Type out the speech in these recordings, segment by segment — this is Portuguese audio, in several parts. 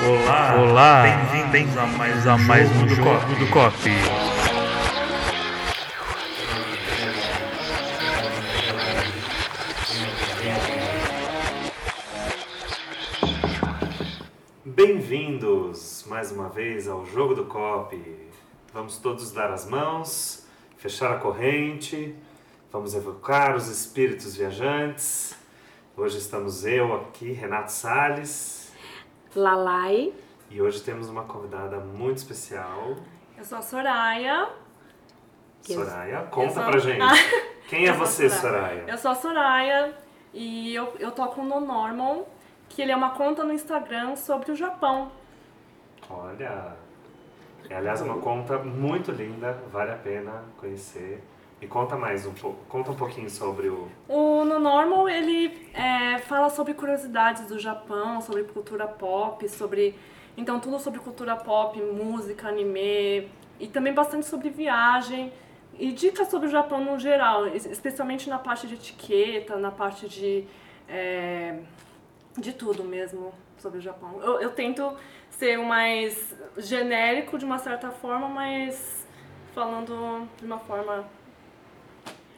Olá, olá, bem-vindos a mais, a mais um jogo do Cop. Bem-vindos mais uma vez ao Jogo do Cop. Vamos todos dar as mãos, fechar a corrente, vamos evocar os espíritos viajantes. Hoje estamos eu aqui, Renato Salles, Lalai. e hoje temos uma convidada muito especial, Eu sou a Soraya. Soraya. Conta sou- pra gente. Quem é você, Soraya. Soraya? Eu sou a Soraya e eu, eu toco no Normal, que ele é uma conta no Instagram sobre o Japão. Olha, é aliás uma conta muito linda, vale a pena conhecer. E conta mais um pouco, conta um pouquinho sobre o O No Normal, ele é, fala sobre curiosidades do Japão, sobre cultura pop, sobre... Então, tudo sobre cultura pop, música, anime, e também bastante sobre viagem. E dicas sobre o Japão no geral, es- especialmente na parte de etiqueta, na parte de... é, de tudo mesmo sobre o Japão. Eu, eu tento ser o mais genérico de uma certa forma, mas falando de uma forma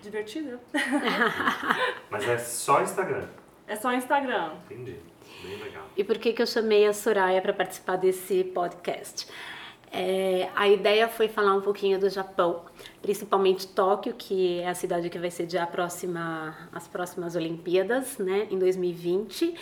divertida. Mas é só Instagram. É só Instagram. Entendi. Bem legal. E por que, que eu chamei a Soraya para participar desse podcast? É, a ideia foi falar um pouquinho do Japão, principalmente Tóquio, que é a cidade que vai sediar a próxima, as próximas Olimpíadas, né, em 2020.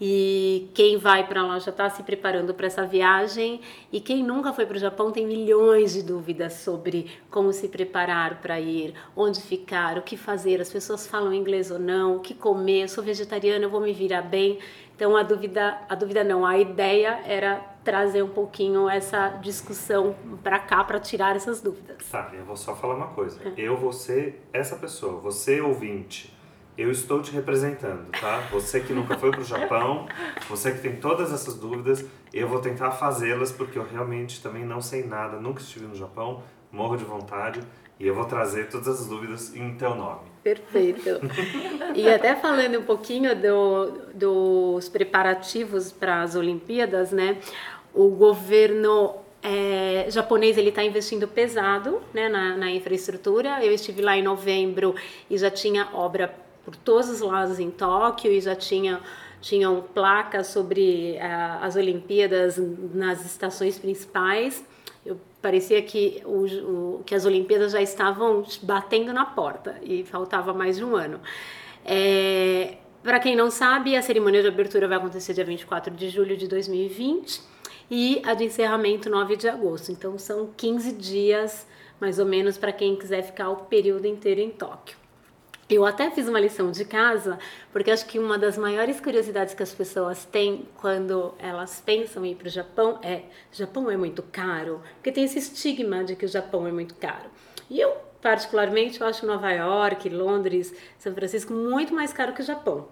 E quem vai para lá já está se preparando para essa viagem. E quem nunca foi para o Japão tem milhões de dúvidas sobre como se preparar para ir, onde ficar, o que fazer. As pessoas falam inglês ou não, o que comer. Eu sou vegetariana, eu vou me virar bem. Então a dúvida, a dúvida não, a ideia era trazer um pouquinho essa discussão para cá para tirar essas dúvidas. Tá, eu vou só falar uma coisa. É. Eu vou ser essa pessoa, você ouvinte. Eu estou te representando, tá? Você que nunca foi pro Japão, você que tem todas essas dúvidas, eu vou tentar fazê-las porque eu realmente também não sei nada, nunca estive no Japão, morro de vontade e eu vou trazer todas as dúvidas em teu nome. Perfeito. E até falando um pouquinho do, dos preparativos para as Olimpíadas, né? O governo é, japonês ele está investindo pesado né, na, na infraestrutura. Eu estive lá em novembro e já tinha obra por todos os lados em Tóquio e já tinha tinham placas sobre ah, as Olimpíadas nas estações principais. Eu parecia que, o, o- que as Olimpíadas já estavam batendo na porta e faltava mais de um ano. É, Para quem não sabe, a cerimônia de abertura vai acontecer dia 24 de julho de 2020 e a de encerramento 9 de agosto. Então são 15 dias, mais ou menos, para quem quiser ficar o período inteiro em Tóquio. Eu até fiz uma lição de casa, porque acho que uma das maiores curiosidades que as pessoas têm quando elas pensam em ir para o Japão é: Japão é muito caro? Porque tem esse estigma de que o Japão é muito caro. E eu, particularmente, eu acho Nova York, Londres, São Francisco muito mais caro que o Japão.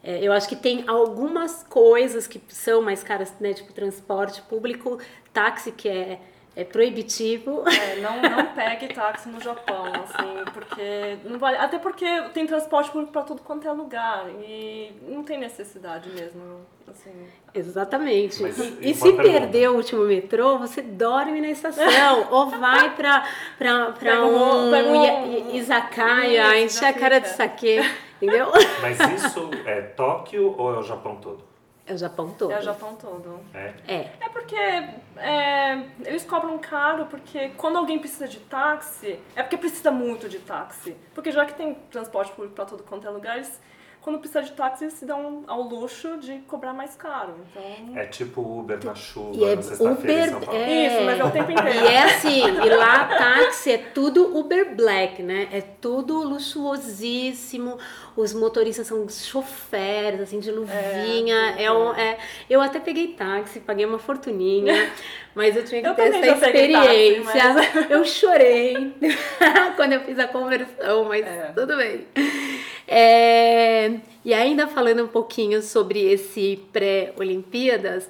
É, eu acho que tem algumas coisas que são mais caras, né? Tipo transporte público, táxi que é, é proibitivo. É, não, não pegue táxi no Japão, assim, porque não vale. Até porque tem transporte público para tudo quanto é lugar e não tem necessidade mesmo, assim. Exatamente. Mas, e e se pergunta. perder o último metrô, você dorme na estação. ou vai pra, pra, pra Pega um, um- um- izakaya, encher a cara de saque. Entendeu? Mas isso é Tóquio ou é o Japão todo? É o Japão todo. É o Japão todo. É? É. É porque é, eles cobram caro, porque quando alguém precisa de táxi, é porque precisa muito de táxi. Porque já que tem transporte público para todo quanto é lugar, eles, quando precisa de táxi, eles se dão ao luxo de cobrar mais caro. Então. É tipo Uber na chuva, E é na sexta-feira Uber. É, Isso, mas é o tempo inteiro. E é assim, e lá táxi é tudo Uber Black, né? É tudo luxuosíssimo. Os motoristas são choferes, assim, de luvinha. É, um, é, eu até peguei táxi, paguei uma fortuninha, mas eu tinha que Eu ter essa peguei táxi, experiência. Eu chorei quando eu fiz a conversão, mas É. tudo bem. É, e ainda falando um pouquinho sobre esse pré-Olimpíadas,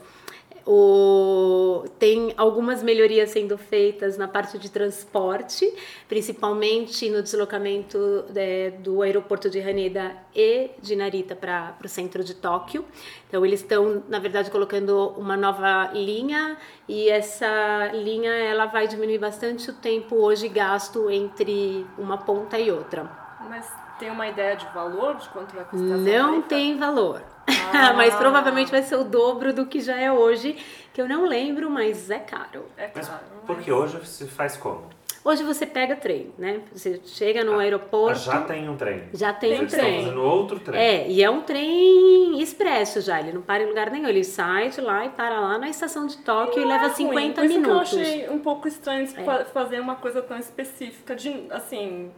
o, tem algumas melhorias sendo feitas na parte de transporte, principalmente no deslocamento é, do aeroporto de Haneda e de Narita para o centro de Tóquio. Então eles estão, na verdade, colocando uma nova linha e essa linha ela vai diminuir bastante o tempo hoje gasto entre uma ponta e outra. Mas tem uma ideia de valor de quanto vai custar? Não tem valor. Ah. mas provavelmente vai ser o dobro do que já é hoje, que eu não lembro, mas é caro. É Mas claro. porque hoje se faz como? Hoje você pega trem, né? Você chega no aeroporto. Já tem um trem. Já tem um Eles estão trem. fazendo outro trem. É, e é um trem expresso já, ele não para em lugar nenhum. Ele sai de lá e para lá na estação de Tóquio e Não leva é ruim, 50 por isso minutos. É. que eu achei um pouco estranho fa- fazer uma coisa tão específica de, assim,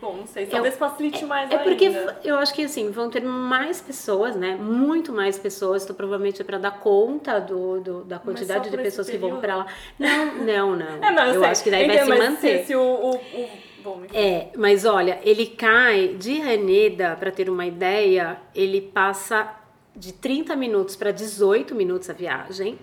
bom, não sei, talvez facilite mais É porque ainda. eu acho que assim, vão ter mais pessoas, né? Muito mais pessoas, então provavelmente é para dar conta do, do- da quantidade de pessoas que vão para lá. Não, não, não. É, não, eu sei. acho que daí vai Entendo, se mas manter. Se, se o, o, o- bom. É, mas olha, ele cai de Haneda, para ter uma ideia, ele passa de 30 minutos para 18 minutos a viagem.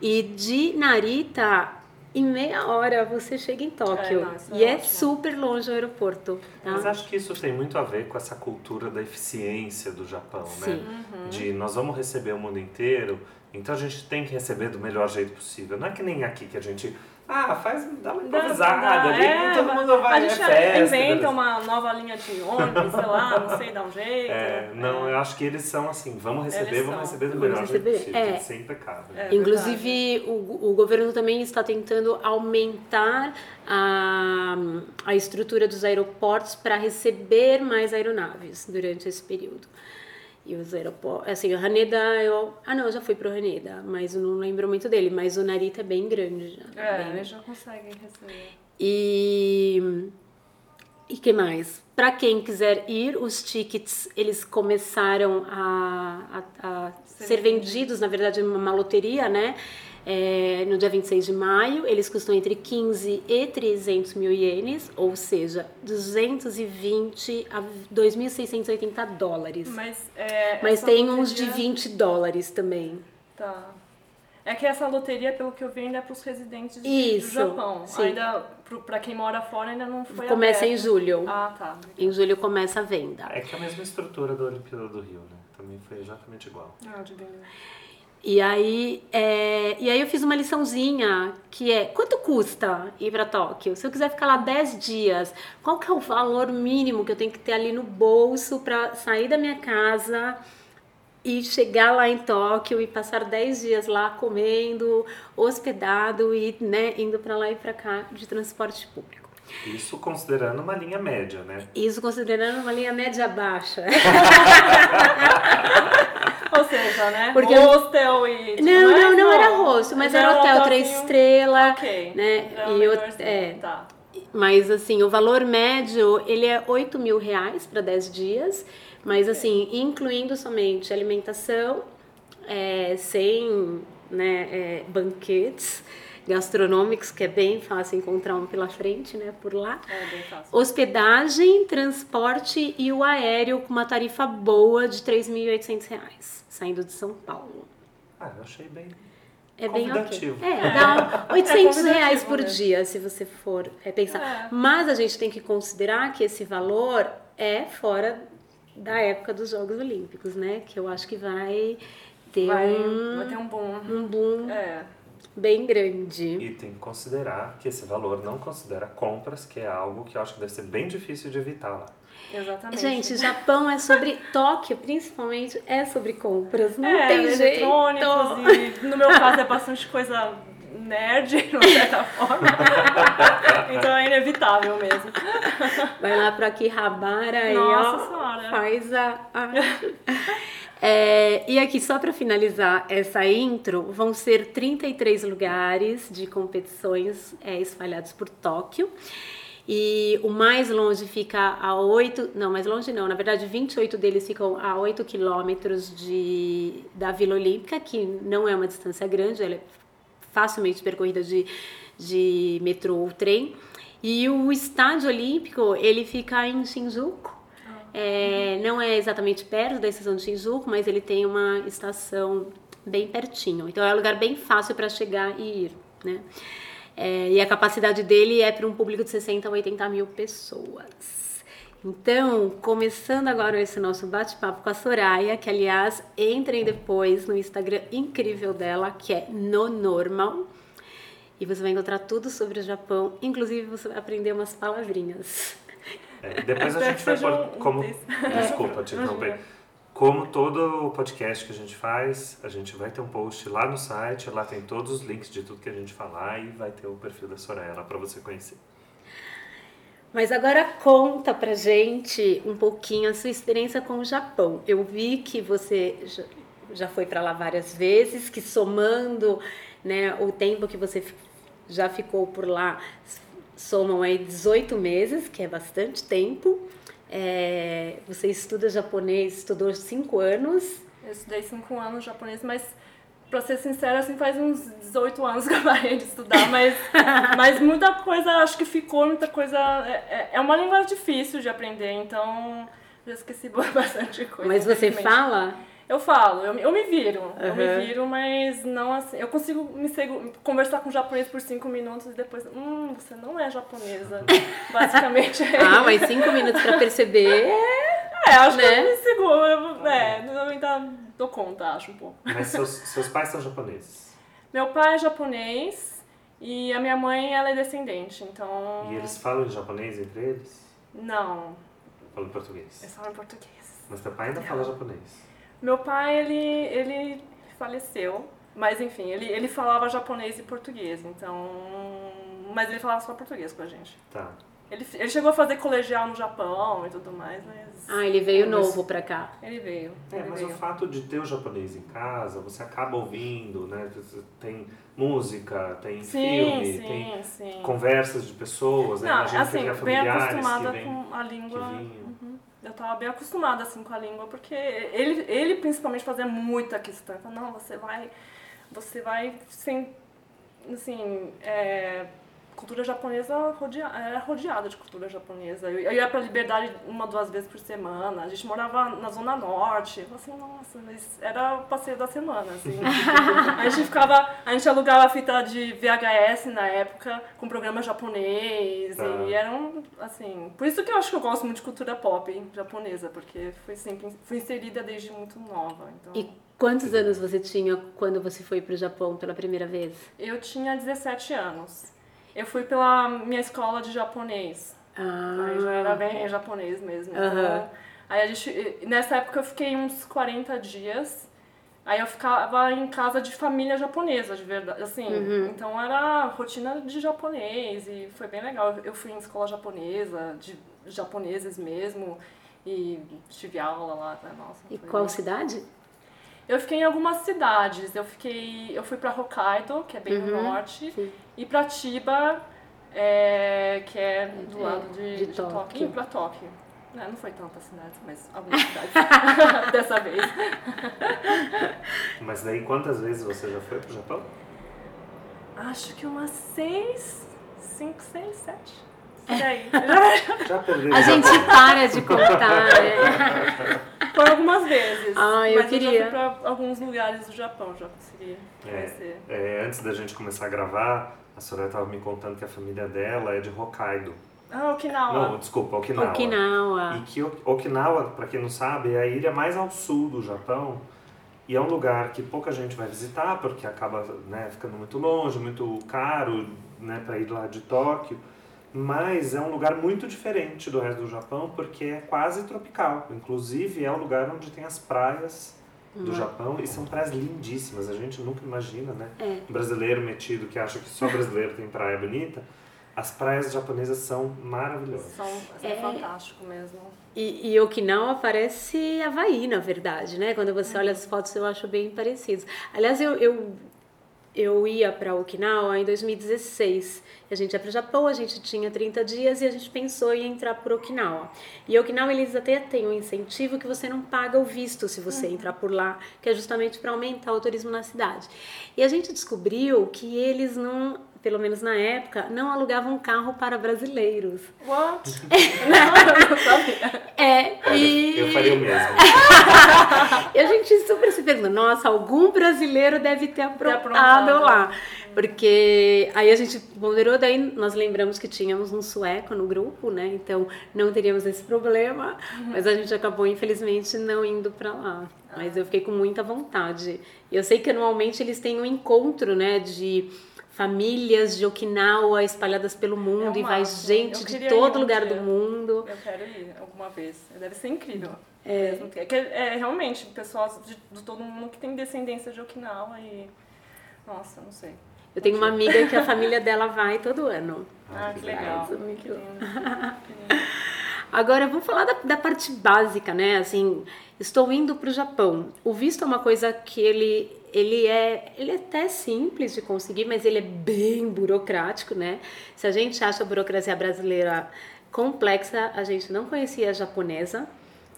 E de Narita, em meia hora você chega em Tóquio. É, é e é ótimo. super longe o aeroporto. tá? Mas acho que isso tem muito a ver com essa cultura da eficiência do Japão, Sim. né? De nós vamos receber o mundo inteiro, então a gente tem que receber do melhor jeito possível. Não é que nem aqui que a gente, ah, faz, dá uma improvisada, dá- ali, é, todo mundo vai, A é gente festa. inventa uma nova linha de ônibus, sei lá, não sei, dá um jeito. É, não, eu acho que eles são assim, vamos receber, vamos receber do melhor jeito possível, é. ser impecável. É. Inclusive, o, o governo também está tentando aumentar a, a estrutura dos aeroportos para receber mais aeronaves durante esse período. E os aeroportos, assim, o Haneda, eu. Ah, não, eu já fui pro Haneda, mas eu não lembro muito dele. Mas o Narita é bem grande já. É, bem- eles já conseguem receber. E. E que mais? Para quem quiser ir, os tickets eles começaram a, a, a ser vendidos, na verdade, uma loteria, né? É, no dia 26 de maio, eles custam entre 15 e 300 mil ienes, ou seja, 220 a 2.680 dólares. Mas, é, Mas tem uns de loteria- 20 dólares também. Tá. É que essa loteria, pelo que eu vi, ainda é para os residentes de- Isso, do Japão. sim. Ainda, pra quem mora fora, ainda não foi Começa em aberto. julho. Ah, tá. Em julho começa a venda. É que é a mesma estrutura da Olimpíada do Rio, né? Também foi exatamente igual. Ah, de bem. E aí, é, e aí eu fiz uma liçãozinha que é quanto custa ir para Tóquio? Se eu quiser ficar lá 10 dias, qual que é o valor mínimo que eu tenho que ter ali no bolso para sair da minha casa e chegar lá em Tóquio e passar 10 dias lá comendo, hospedado e né, indo para lá e para cá de transporte público. Isso considerando uma linha média, né? Isso considerando uma linha média baixa. Ou seja, né? Porque- hostel e. tudo Não, mais, não, não era rosto, mas era um hotel três estrelas, Ok. né? E melhorzinho, é, Tá. Mas assim, o valor médio ele é 8 mil reais para 10 dias, mas assim, incluindo somente alimentação, é, sem né, é, banquetes gastronômicos, que é bem fácil encontrar um pela frente, né, por lá. É bem fácil. Hospedagem, transporte e o aéreo com uma tarifa boa de 3.800 reais, saindo de São Paulo. Ah, eu achei bem. É bem ok. É, dá 800 convidativo reais por mesmo. dia, se você for é, pensar. É. Mas a gente tem que considerar que esse valor é fora da época dos Jogos Olímpicos, né? Que eu acho que vai ter Vai, um, vai ter um bom. um boom É. bem grande. E tem que considerar que esse valor não considera compras, que é algo que eu acho que deve ser bem difícil de evitar lá. Exatamente. Gente, Japão é sobre Tóquio, principalmente é sobre compras. Não é, tem jeito. eletrônicos e no meu caso é bastante coisa nerd, de uma certa forma. então é inevitável mesmo. Vai lá para Akihabara e Nossa ó, Senhora. faz a. a- É, e aqui, só para finalizar essa intro, vão ser 33 lugares de competições é, espalhados por Tóquio. E o mais longe fica a 8, não, mais longe não, na verdade 28 deles ficam a 8 quilômetros de, da Vila Olímpica, que não é uma distância grande, ela é facilmente percorrida de, de metrô ou trem. E o estádio olímpico, ele fica em Shinjuku. É, não é exatamente perto da estação de Shinjuku, mas ele tem uma estação bem pertinho. Então é um lugar bem fácil para chegar e ir, né? É, e a capacidade dele é para um público de 60 a 80 mil pessoas. Então, começando agora esse nosso bate-papo com a Soraya, que aliás, entrem depois no Instagram incrível dela, que é no normal. E você vai encontrar tudo sobre o Japão, inclusive você vai aprender umas palavrinhas. É, depois a gente vai pôr como. Desculpa, te interromper. Como todo o podcast que a gente faz, a gente vai ter um post lá no site, lá tem todos os links de tudo que a gente falar e vai ter o perfil da Soraya lá para você conhecer. Mas agora conta pra gente um pouquinho a sua experiência com o Japão. Eu vi que você já- foi para lá várias vezes, que somando né, o tempo que você já ficou por lá, somam aí 18 meses, que é bastante tempo. É, você estuda japonês, estudou 5 anos. Eu estudei cinco anos japonês, mas pra ser sincera, assim, faz uns 18 anos que eu parei de estudar, mas, mas muita coisa acho que ficou, muita coisa. É, é- é uma língua difícil de aprender, então já esqueci bastante coisa. Mas você fala? Eu falo, eu, me- eu me viro, eu Uhum. me viro, mas não assim. Eu consigo me segu- conversar com japonês por cinco minutos e depois, hum, você não é japonesa. Basicamente é Ah, mas 5 minutos para perceber. É, acho que né? eu me seguro. Eu, é, eu ainda dou conta, acho um pouco. Mas seus, seus pais são japoneses. Meu pai é japonês e a minha mãe ela é descendente, então. E eles falam em japonês entre eles? Não, Falam em português. eles falam português. Mas teu pai ainda fala japonês. Meu pai, ele, ele faleceu, mas enfim, ele, ele falava japonês e português, então. Mas ele falava só português com a gente. Tá. Ele, ele chegou a fazer colegial no Japão e tudo mais, mas. Ah, ele veio Mas- novo pra cá. Ele veio. É, ele mas veio. o fato de ter o japonês em casa, você acaba ouvindo, né? Tem música, tem Sim, filme, sim, tem sim. conversas de pessoas, né? Não, Imagino que assim, havia bem familiares acostumada que vêm, com a que língua. Eu tava bem acostumada assim com a língua, porque ele, ele principalmente fazia muita questão. Falava, não, você vai. Você vai sem. Assim. É, cultura japonesa era rodeada de cultura japonesa. Eu, eu ia pra liberdade uma, duas vezes por semana. A gente morava na Zona Norte. Eu assim, nossa, mas era o passeio da semana, assim. a gente ficava. A gente alugava fita de VHS na época, com programa japonês. Tá. E eram, assim. Por isso que eu acho que eu gosto muito de cultura pop hein, japonesa, porque foi sempre. Fui inserida desde muito nova. Então, E quantos anos você tinha quando você foi pro Japão pela primeira vez? eu tinha 17 anos. Eu fui pela minha escola de japonês. Ah, Aí já era bem japonês mesmo. Então, Aham. Aí a gente. Nessa época eu fiquei uns 40 dias. Aí eu ficava em casa de família japonesa, de verdade. Assim, Uhum. então era rotina de japonês e foi bem legal. Eu fui em escola japonesa, de japoneses mesmo, e tive aula lá. né? Nossa, e qual bem- cidade? Eu fiquei em algumas cidades. Eu fiquei, eu fui para Hokkaido, que é bem no norte, Uhum. sim. e para Chiba, é, que é do É, lado de, de de, Tóquio. Tóquio. E para Tóquio. É, não foi tantas cidades, mas algumas cidades dessa vez. Mas daí quantas vezes você já foi pro Japão? Acho que umas seis, cinco, seis, sete. Por É. aí. Já perdeu A gente para de contar, né? Foi algumas vezes. Ah, eu mas queria. eu já fui pra alguns lugares do Japão, já consegui conhecer. É, antes da gente começar a gravar, a Soraya estava me contando que a família dela é de Hokkaido. Ah, Okinawa. Não, desculpa, Okinawa. Okinawa. E que Okinawa, para quem não sabe, é a ilha mais ao sul do Japão. E é um lugar que pouca gente vai visitar, porque acaba né, ficando muito longe, muito caro né, para ir lá de Tóquio. Mas é um lugar muito diferente do resto do Japão, porque é quase tropical. Inclusive, é o lugar onde tem as praias do Japão e são praias lindíssimas. A gente nunca imagina, né? É. Um brasileiro metido que acha que só brasileiro tem praia bonita. As praias japonesas são maravilhosas. São, é, É. fantástico mesmo. E, e Okinawa parece Havaí, na verdade, né? Quando você olha as fotos, eu acho bem parecidos. Aliás, eu, eu, eu ia para Okinawa em 2016. A gente ia para o Japão, a gente tinha 30 dias e a gente pensou em entrar por Okinawa. E Okinawa, eles até têm um incentivo que você não paga o visto se você entrar por lá, que é justamente para aumentar o turismo na cidade. E a gente descobriu que eles não pelo menos na época, não alugavam carro para brasileiros. What? não, eu não sabia. É, Olha, e... Eu faria o mesmo. E a gente super se pergunta, nossa, algum brasileiro deve ter aprontado aprontado. lá. Porque aí a gente ponderou, daí nós lembramos que tínhamos um sueco no grupo, né? Então não teríamos esse problema, mas a gente acabou, infelizmente, não indo para lá. Mas eu fiquei com muita vontade. E eu sei que anualmente eles têm um encontro, né, de famílias de Okinawa espalhadas pelo mundo É e vai gente de todo lugar dia. do mundo. Eu quero ir alguma vez. Deve ser incrível. É, é, é realmente pessoas de, de todo mundo que tem descendência de Okinawa e. Nossa, não sei. Eu tenho uma amiga que a família dela vai todo ano. Ah, que legal. É Que. Agora, vamos falar da, da parte básica, né? Assim, estou indo para o Japão. O visto é uma coisa que ele, ele, é, ele é até simples de conseguir, mas ele é bem burocrático, né? Se a gente acha a burocracia brasileira complexa, a gente não conhecia a japonesa.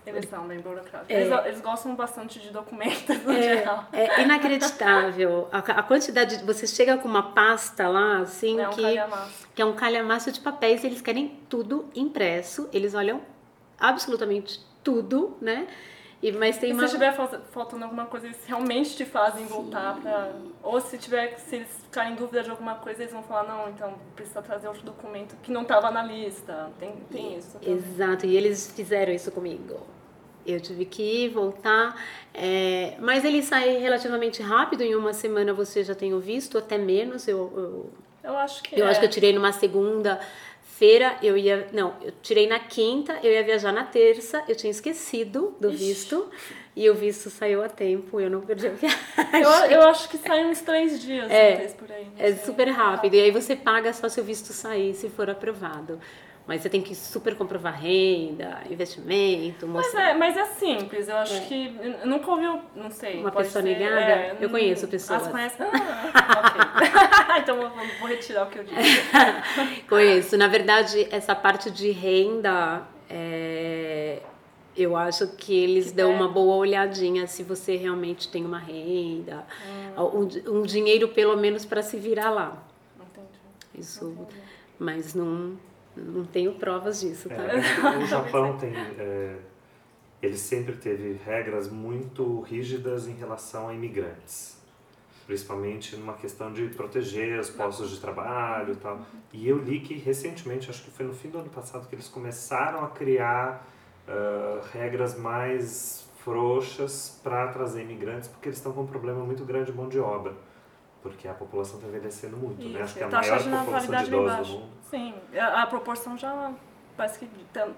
Eles são bem burocráticos. É. Eles, eles gostam bastante de documentos no É, geral. é inacreditável. A, a quantidade de... Você chega com uma pasta lá, assim, É um que... calhamaço. que é um calhamaço de papéis, eles querem tudo impresso, eles olham absolutamente tudo, né? E, mas tem E uma... se tiver fal- faltando alguma coisa, eles realmente te fazem voltar pra. Ou se tiver, se eles ficarem em dúvida de alguma coisa, eles vão falar, não, então precisa trazer outro documento que não estava na lista. Tem, tem isso. também. Exato, e eles fizeram isso comigo. Eu tive que ir, voltar, é, mas ele sai relativamente rápido, em uma semana você já tem o visto, até menos, eu, eu Eu acho que Eu é. acho que eu tirei numa segunda-feira, eu ia. Não, eu tirei na quinta, eu ia viajar na terça, eu tinha esquecido do visto e o visto saiu a tempo, eu não perdi a viagem. Eu, eu acho que sai uns três dias, É, por aí. É sei. super rápido, e aí você paga só se o visto sair, se for aprovado. Mas você tem que super comprovar renda, investimento, Mas mostrar. é, mas é simples, eu acho que. Eu nunca ouvi, não sei. Uma pessoa ser, negada? é, Eu hum, conheço pessoas. Ah, você conhece? Ah, ok. então vou, vou retirar o que eu disse. Conheço. Na verdade, essa parte de renda, é, eu acho que eles Que dão é. uma boa olhadinha se você realmente tem uma renda, Hum. um, um dinheiro pelo menos para se virar lá. Entendi. Isso, mas não, não tenho provas disso, tá? É, o Japão tem. é, ele sempre teve regras muito rígidas em relação a imigrantes. Principalmente numa questão de proteger os postos de trabalho e tal. E eu li que recentemente, acho que foi no fim do ano passado, que eles começaram a criar ah, regras mais frouxas para trazer imigrantes, porque eles estão com um problema muito grande de mão de obra. Porque a população está envelhecendo muito, né? Acho Isso, que é a maior população de idosos do mundo. Sim, a, a proporção já parece que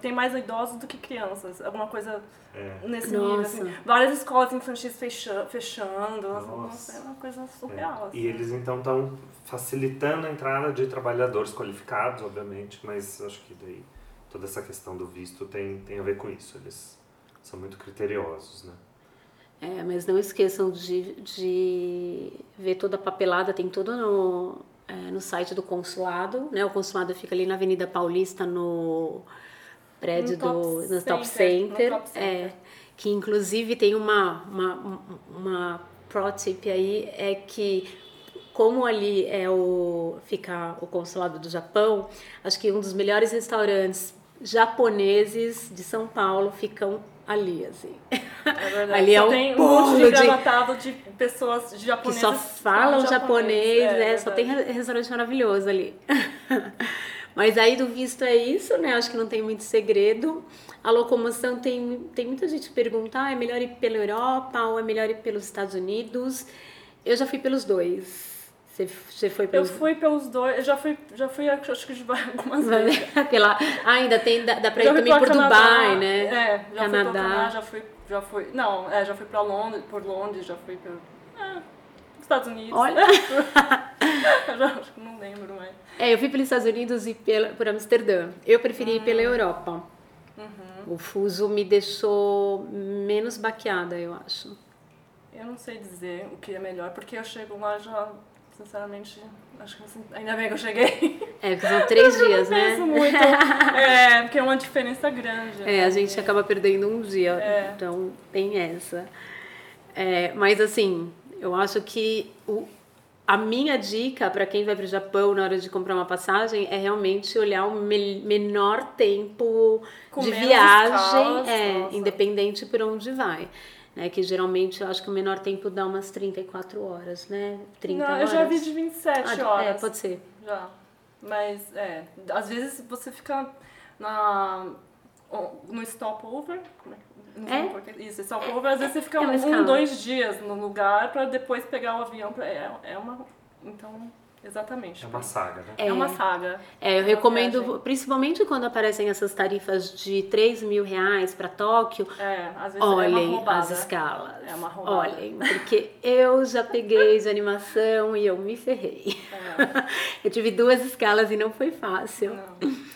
tem- mais idosos do que crianças. Alguma coisa É. nesse nível. Nossa. Assim. Várias escolas infantis fecha, fechando. Nossa, Nossa. nossa, é uma coisa É. surreal. assim. E eles então estão facilitando a entrada de trabalhadores qualificados, obviamente, mas acho que daí toda essa questão do visto tem, tem a ver com isso. Eles são muito criteriosos, né? É, mas não esqueçam de, de ver toda a papelada, tem tudo no, é, no site do consulado, né? O consulado fica ali na Avenida Paulista, no prédio No Top do no Top Center, no. Top Center. É, que inclusive tem uma, uma, uma pro tip aí, é que como ali é o fica o consulado do Japão, acho que um dos melhores restaurantes japoneses de São Paulo ficam ali, assim. É. Ali Só é um tem um pulo monte de de- pessoas que japonesas. só falam japonês, é, só tem verdade. re- restaurante maravilhoso ali. Mas aí do visto é isso, né? Acho que não tem muito segredo. A locomoção tem, tem muita gente que pergunta, ah, é melhor ir pela Europa ou é melhor ir pelos Estados Unidos? Eu já fui pelos dois. Você, você foi Eu pelos fui pelos dois, eu já fui, já fui acho que algumas vezes. pela, ah, ainda tem, dá, dá pra ir Já fui também por Canadá, Dubai, né? É, já fui Canadá. pra Canadá, já fui, já fui, não, é, já fui pra Londres, por Londres, já fui pra, é, Estados Unidos. Olha. eu já acho que não lembro mais. É, eu fui pelos Estados Unidos e pela, por Amsterdã. Eu preferi ir Ah. pela Europa. Uhum. O fuso me deixou menos baqueada, eu acho. Eu não sei dizer o que é melhor, porque eu chego lá já, sinceramente, acho que assim, ainda bem que eu cheguei. É, porque são três dias, né? Penso muito. É, porque é uma diferença grande. É, a gente acaba perdendo um dia, É. então tem essa. É, mas assim, eu acho que o, a minha dica para quem vai para o Japão na hora de comprar uma passagem é realmente olhar o me menor tempo Com de viagem, é, nossa. independente por onde vai. Né, que geralmente eu acho que o menor tempo dá umas 34 horas, né? 30 Não, eu horas. já vi de 27 Ah, horas. É, pode ser. Já. Mas, é, às vezes você fica na, no stopover. Como é? que- Não sei É? português. Isso, stopover, às vezes você fica É uma um, dois dias no lugar pra depois pegar o avião. Pra, é, é uma. Então, exatamente. É uma saga, né? É uma saga. É, eu Uma recomendo, viagem. principalmente quando aparecem essas tarifas de 3 mil reais para Tóquio, É, às vezes é uma olhem roubada. as escalas. É uma roubada. Olhem, porque eu já peguei de animação e eu me ferrei. É. Eu tive duas escalas e não foi fácil. Não.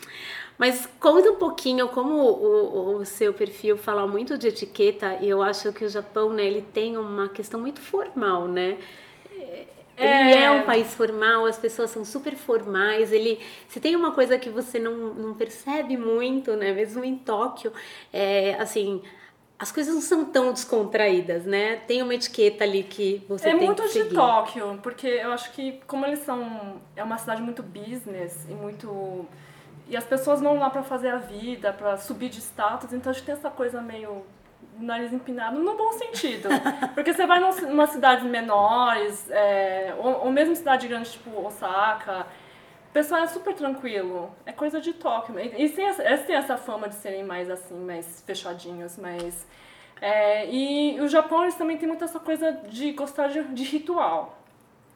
Mas conta um pouquinho como o, o seu perfil fala muito de etiqueta e eu acho que o Japão, né, ele tem uma questão muito formal, né? Ele é. É. um país formal, as pessoas são super formais. Ele, se tem uma coisa que você não, não percebe muito, né? Mesmo em Tóquio, é assim, as coisas não são tão descontraídas, né? Tem uma etiqueta ali que você É tem muito que de seguir. Tóquio, porque eu acho que como eles são é uma cidade muito business e muito e as pessoas vão lá pra fazer a vida, pra subir de status, então acho que tem essa coisa meio nariz empinado no bom sentido, porque você vai numa cidades menores, é, ou, ou mesmo cidade grande tipo Osaka, o pessoal é super tranquilo, é coisa de Tóquio. E, e tem essa, eles têm essa fama de serem mais assim, mais fechadinhos, mais é, e o Japão eles também tem muito essa coisa de gostar de, de ritual.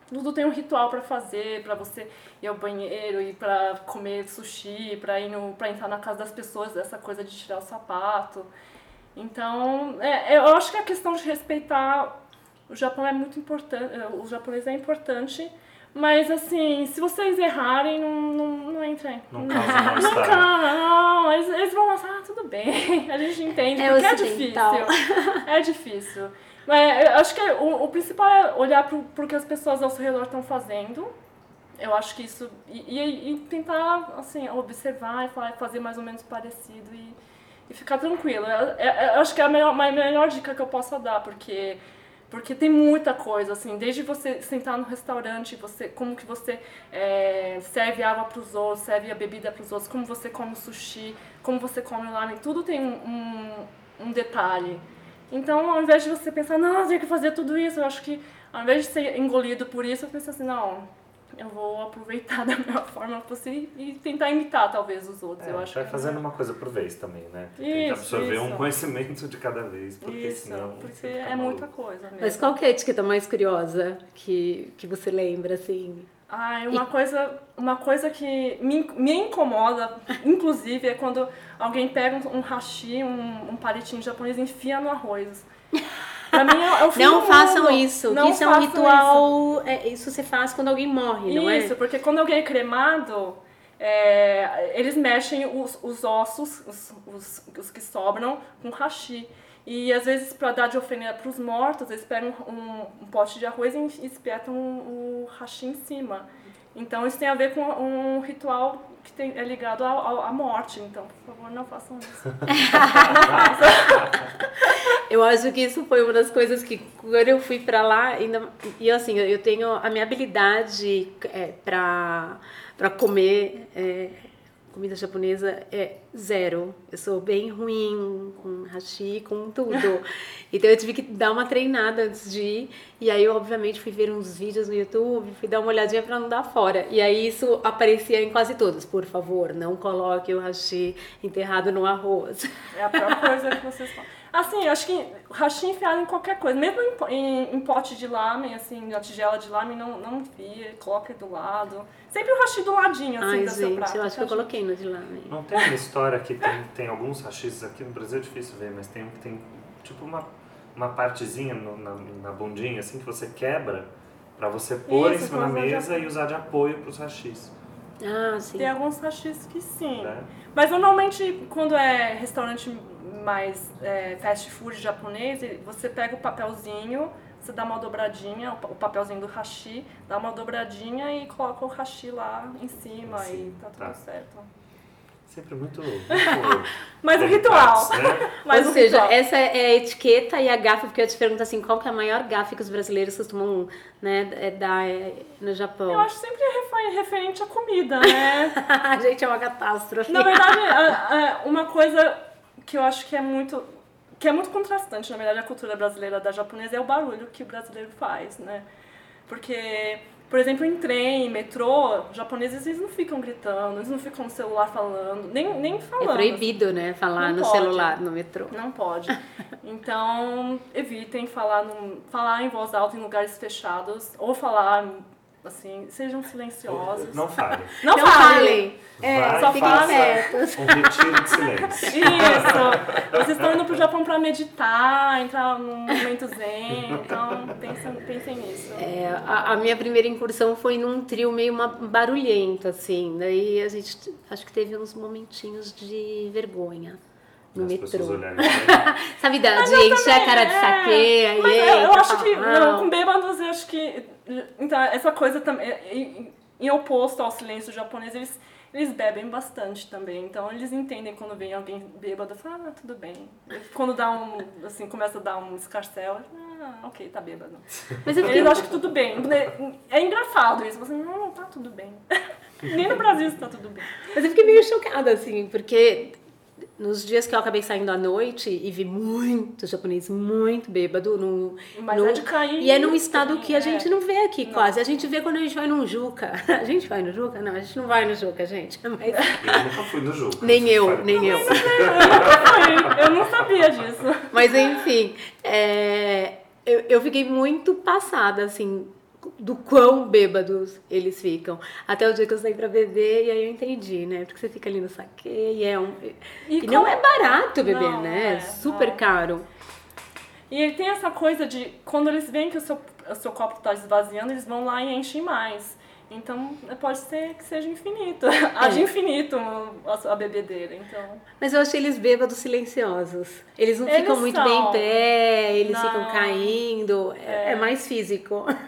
Tudo tem um ritual pra fazer, pra você ir ao banheiro, ir pra comer sushi, pra ir no, para entrar na casa das pessoas, essa coisa de tirar o sapato. Então, é, eu acho que a questão de respeitar o Japão é muito importante, o japonês é importante, mas assim, se vocês errarem, não, não, não entrem. Não causa Não, mal-estar. não, eles, eles vão lançar, ah, tudo bem, a gente entende, É porque é difícil. É difícil. Mas eu acho que o, o principal é olhar pro, pro que as pessoas ao seu redor estão fazendo. Eu acho que isso. E, e- e tentar, assim, observar e fa- fazer mais ou menos parecido e, e ficar tranquilo. Eu, eu- eu acho que é a melhor, a melhor dica que eu possa dar, porque. Porque tem muita coisa, assim, desde você sentar no restaurante, você, como que você é, serve água para os outros, serve a bebida para os outros, como você come sushi, como você come lamen, tudo tem um, um, um detalhe. Então, ao invés de você pensar, não, eu tenho que fazer tudo isso, eu acho que ao invés de ser engolido por isso, eu penso assim, não, eu vou aproveitar da melhor forma possível e tentar imitar talvez os outros. É, eu acho vai que fazendo uma coisa por vez também, né? Tem que Isso, absorver um isso. conhecimento de cada vez, porque isso, senão. porque é muita maluco. coisa mesmo. Mas qual que é a etiqueta mais curiosa que, que você lembra, assim? Ai, uma coisa, uma coisa que me, me incomoda, inclusive, é quando alguém pega um, um hashi, um, um palitinho japonês e enfia no arroz. Pra mim é, é o fim Não façam isso, Não isso é um façam ritual. é, Isso você faz quando alguém morre, não Isso, é? porque quando alguém é cremado, é, eles mexem os, os ossos, os, os, os que sobram, com hashi. E às vezes, para dar de oferenda para os mortos, eles pegam um, um pote de arroz e espetam o hashi em cima. Então isso tem a ver com um ritual que tem, é ligado à morte. Então, por favor, não façam isso. Eu acho que isso foi uma das coisas que quando eu fui pra lá, ainda e assim, eu tenho a minha habilidade é, para para comer é, comida japonesa é zero. Eu sou bem ruim com hashi, com tudo. Então eu tive que dar uma treinada antes de ir. E aí eu obviamente fui ver uns vídeos no YouTube, fui dar uma olhadinha pra não dar fora. E aí isso aparecia em quase todos. Por favor, não coloque o hashi enterrado no arroz. É a pior coisa que vocês falam. Assim, eu acho que o hashi enfiado em qualquer coisa, mesmo em, em, em pote de lamen, assim, na tigela de lamen, não, não enfia, coloca do lado. Sempre o hashi do ladinho, assim, Ai, seu gente, prato. eu acho que eu coloquei no de né? Não tem uma história que tem, tem alguns hashis aqui no Brasil, é difícil ver, mas tem um que tem tipo uma, uma partezinha no- na, na bundinha, assim, que você quebra pra você pôr Isso, em cima da de mesa apoio. e usar de apoio pros hashis. Ah, sim. Tem alguns hashis que sim. Né? Mas normalmente, quando é restaurante mais é, fast food japonês, você pega o papelzinho, você dá uma dobradinha, o pa- o papelzinho do hashi, dá uma dobradinha e coloca o hashi lá em cima Sim, e tá tudo tá. certo. Sempre muito. muito Mas o delicados, ritual. Né? Mas Ou seja, ritual. essa é a etiqueta e a gafe, porque eu te pergunto assim, qual que é a maior gafe que os brasileiros costumam né, é, dar é, no Japão? Eu acho sempre refer- referente à comida, né? a gente é uma catástrofe. Na verdade, uma coisa que eu acho que é muito que é muito contrastante, na verdade, a cultura brasileira da japonesa é o barulho que o brasileiro faz, né? Porque, por exemplo, em trem, em metrô, japoneses eles não ficam gritando, eles não ficam no celular falando, nem, nem É falando. proibido, né, falar Não no pode. celular, no metrô. Não pode. Então, evitem falar, num, falar em voz alta em lugares fechados, ou falar, assim, sejam silenciosos. Não fale. Não, Não falem! falem. É, Vai, só fiquem faça quietos. Um retiro de silêncio. Isso! Vocês estão indo pro Japão pra meditar, entrar num momento zen, então pensem, pensem nisso. É, a, a minha primeira incursão foi num trio meio ma- barulhento, assim. Daí a gente acho que teve uns momentinhos de vergonha no As metrô. Sabe, da, de encher a cara de É, saque, aí Mas eu, eu entra, acho que não, "Não". com bêbados, eu acho que. Então, essa coisa também. Em, em oposto ao silêncio japonês, eles, eles bebem bastante também. Então, eles entendem quando vem alguém bêbado, falam, ah, tudo bem. Quando dá um. Assim, começa a dar um escarcel, ah, ok, tá bêbado. Mas eu fiquei Eles acham que tudo bem. É engraçado isso. Você, não, não tá tudo bem. Nem no Brasil está tudo bem. Mas eu fiquei meio chocada, assim, porque nos dias que eu acabei saindo à noite e vi muito japonês muito bêbado no, Mas no- é de cair e é num estado sim, que a é. gente não vê aqui Não. quase. A gente vê quando a gente vai num Juca. A gente vai no Juca? Não, a gente não vai no Juca, gente. Mas Eu nunca fui no jogo. nem eu, nem eu. Eu não sabia disso. Mas enfim, é, eu, eu fiquei muito passada, assim, do quão bêbados eles ficam. Até o dia que eu saí pra beber e aí eu entendi, né? Porque você fica ali no saque e é um. E, E não como- é barato beber, Não, né? é, Super não. caro. E ele tem essa coisa de, quando eles veem que o seu, o seu copo está esvaziando, eles vão lá e enchem mais. Então, pode ser que seja infinito. Haja infinito a, a bebedeira, então... Mas eu achei eles bêbados silenciosos. Eles não Eles ficam muito são. bem em pé, eles Não. ficam caindo. É, é mais físico.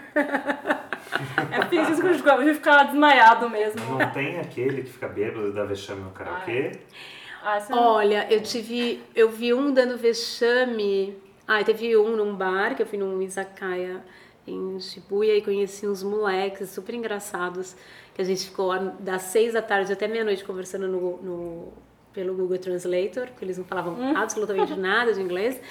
É físico de de ficar desmaiado mesmo. Não tem aquele que fica bêbado e dá vexame no karaokê? Ah, isso é- Olha, eu tive. Eu vi um dando vexame. Ah, teve um num bar, que eu fui num izakaya em Shibuya e conheci uns moleques super engraçados. Que a gente ficou das seis da tarde até meia-noite conversando no, no- pelo Google Translator, porque eles não falavam absolutamente nada de inglês.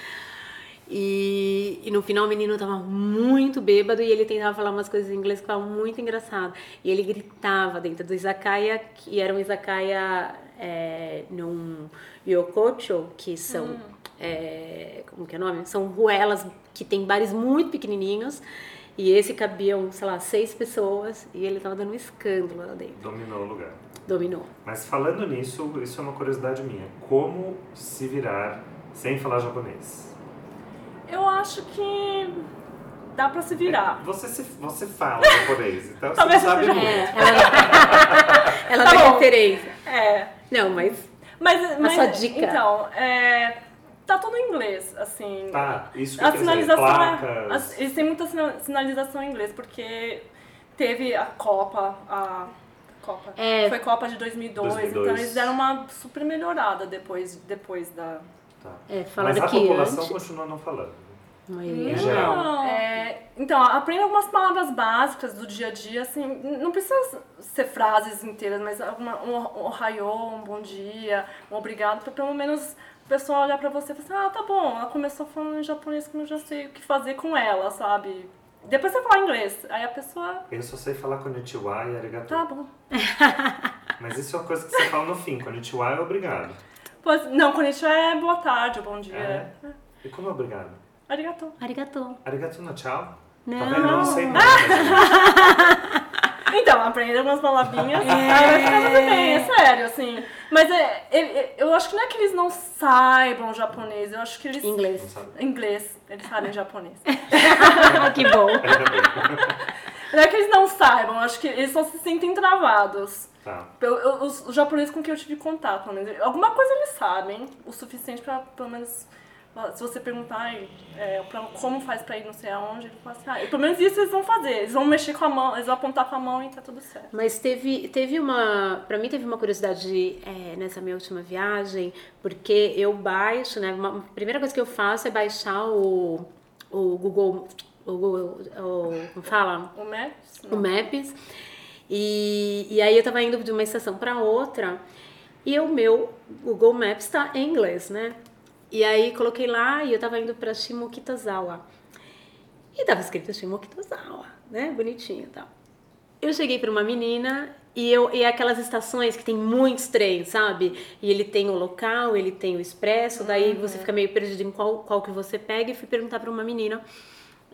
E, e no final o menino tava muito bêbado e ele tentava falar umas coisas em inglês que estavam muito engraçado. E ele gritava dentro do izakaya, que era um izakaya é, num yokocho, que são, é, como que é o nome? São ruelas que tem bares muito pequenininhos. E esse cabiam, sei lá, seis pessoas e ele tava dando um escândalo lá dentro. Dominou o lugar. Dominou. Mas falando nisso, isso é uma curiosidade minha. Como se virar sem falar japonês? Eu acho que dá pra se virar. Você, se, você fala japonês, então você Talvez não sabe muito. É, ela, ela Tá dá bom. referência. É, Não, mas mas... mas sua dica? Então, é, tá tudo em inglês, assim. Tá, isso que A sinalização é, placas... as- eles têm muita sina- sinalização em inglês, porque teve a Copa, a Copa, É. foi Copa de 2002, 2002. então eles deram uma super melhorada depois, depois da... Tá. É, Mas a população antes- continua não falando. maioria Em geral. não. É, então, aprenda algumas palavras básicas do dia a dia, assim, não precisa ser frases inteiras, mas alguma, um um ohayô, um bom dia, um obrigado, pra pelo menos o pessoal olhar pra você e falar assim, ah, tá bom, ela começou falando em japonês que eu já sei o que fazer com ela, sabe? Depois você fala inglês, aí a pessoa, Eu só sei falar konnichiwa e arigato. tá bom. Mas isso é uma coisa que você fala no fim. Konnichiwa é obrigado. Pois, não, konnichiwa é boa tarde, bom dia. É. E como é obrigado? Arigato. Arigato. Arigato no tchau? Não. Tá vendo? Eu não sei nada. Então, aprende algumas palavrinhas, aí vai ficar tudo bem, é sério, assim. Mas é, ele- eu acho que não é que eles não saibam japonês, eu acho que eles... Inglês. Inglês, eles sabem japonês. que bom. Não é que eles não saibam, eu acho que eles só se sentem travados. Tá. Pelo- Os, os japoneses com quem eu tive contato, pelo menos. Alguma coisa eles sabem, o suficiente pra, pelo menos, Se você perguntar é, pra, como faz pra ir não sei aonde, ele fala assim, ah, pelo menos isso eles vão fazer. Eles vão mexer com a mão, eles vão apontar com a mão e tá tudo certo. Mas teve, teve uma. Pra mim, teve uma curiosidade é, nessa minha última viagem, porque eu baixo, né? Uma, a primeira coisa que eu faço é baixar o, o Google. O Google. O, como fala? O Maps? o Maps. E, e aí eu tava indo de uma estação para outra e o meu Google Maps está em inglês, né? E aí coloquei lá e eu tava indo para Shimokitazawa. E tava escrito Shimokitazawa, né? Bonitinho e tal. Eu cheguei para uma menina e eu e aquelas estações que tem muitos trens, sabe? E ele tem o local, ele tem o expresso, daí você fica meio perdido em qual, qual que você pega e fui perguntar para uma menina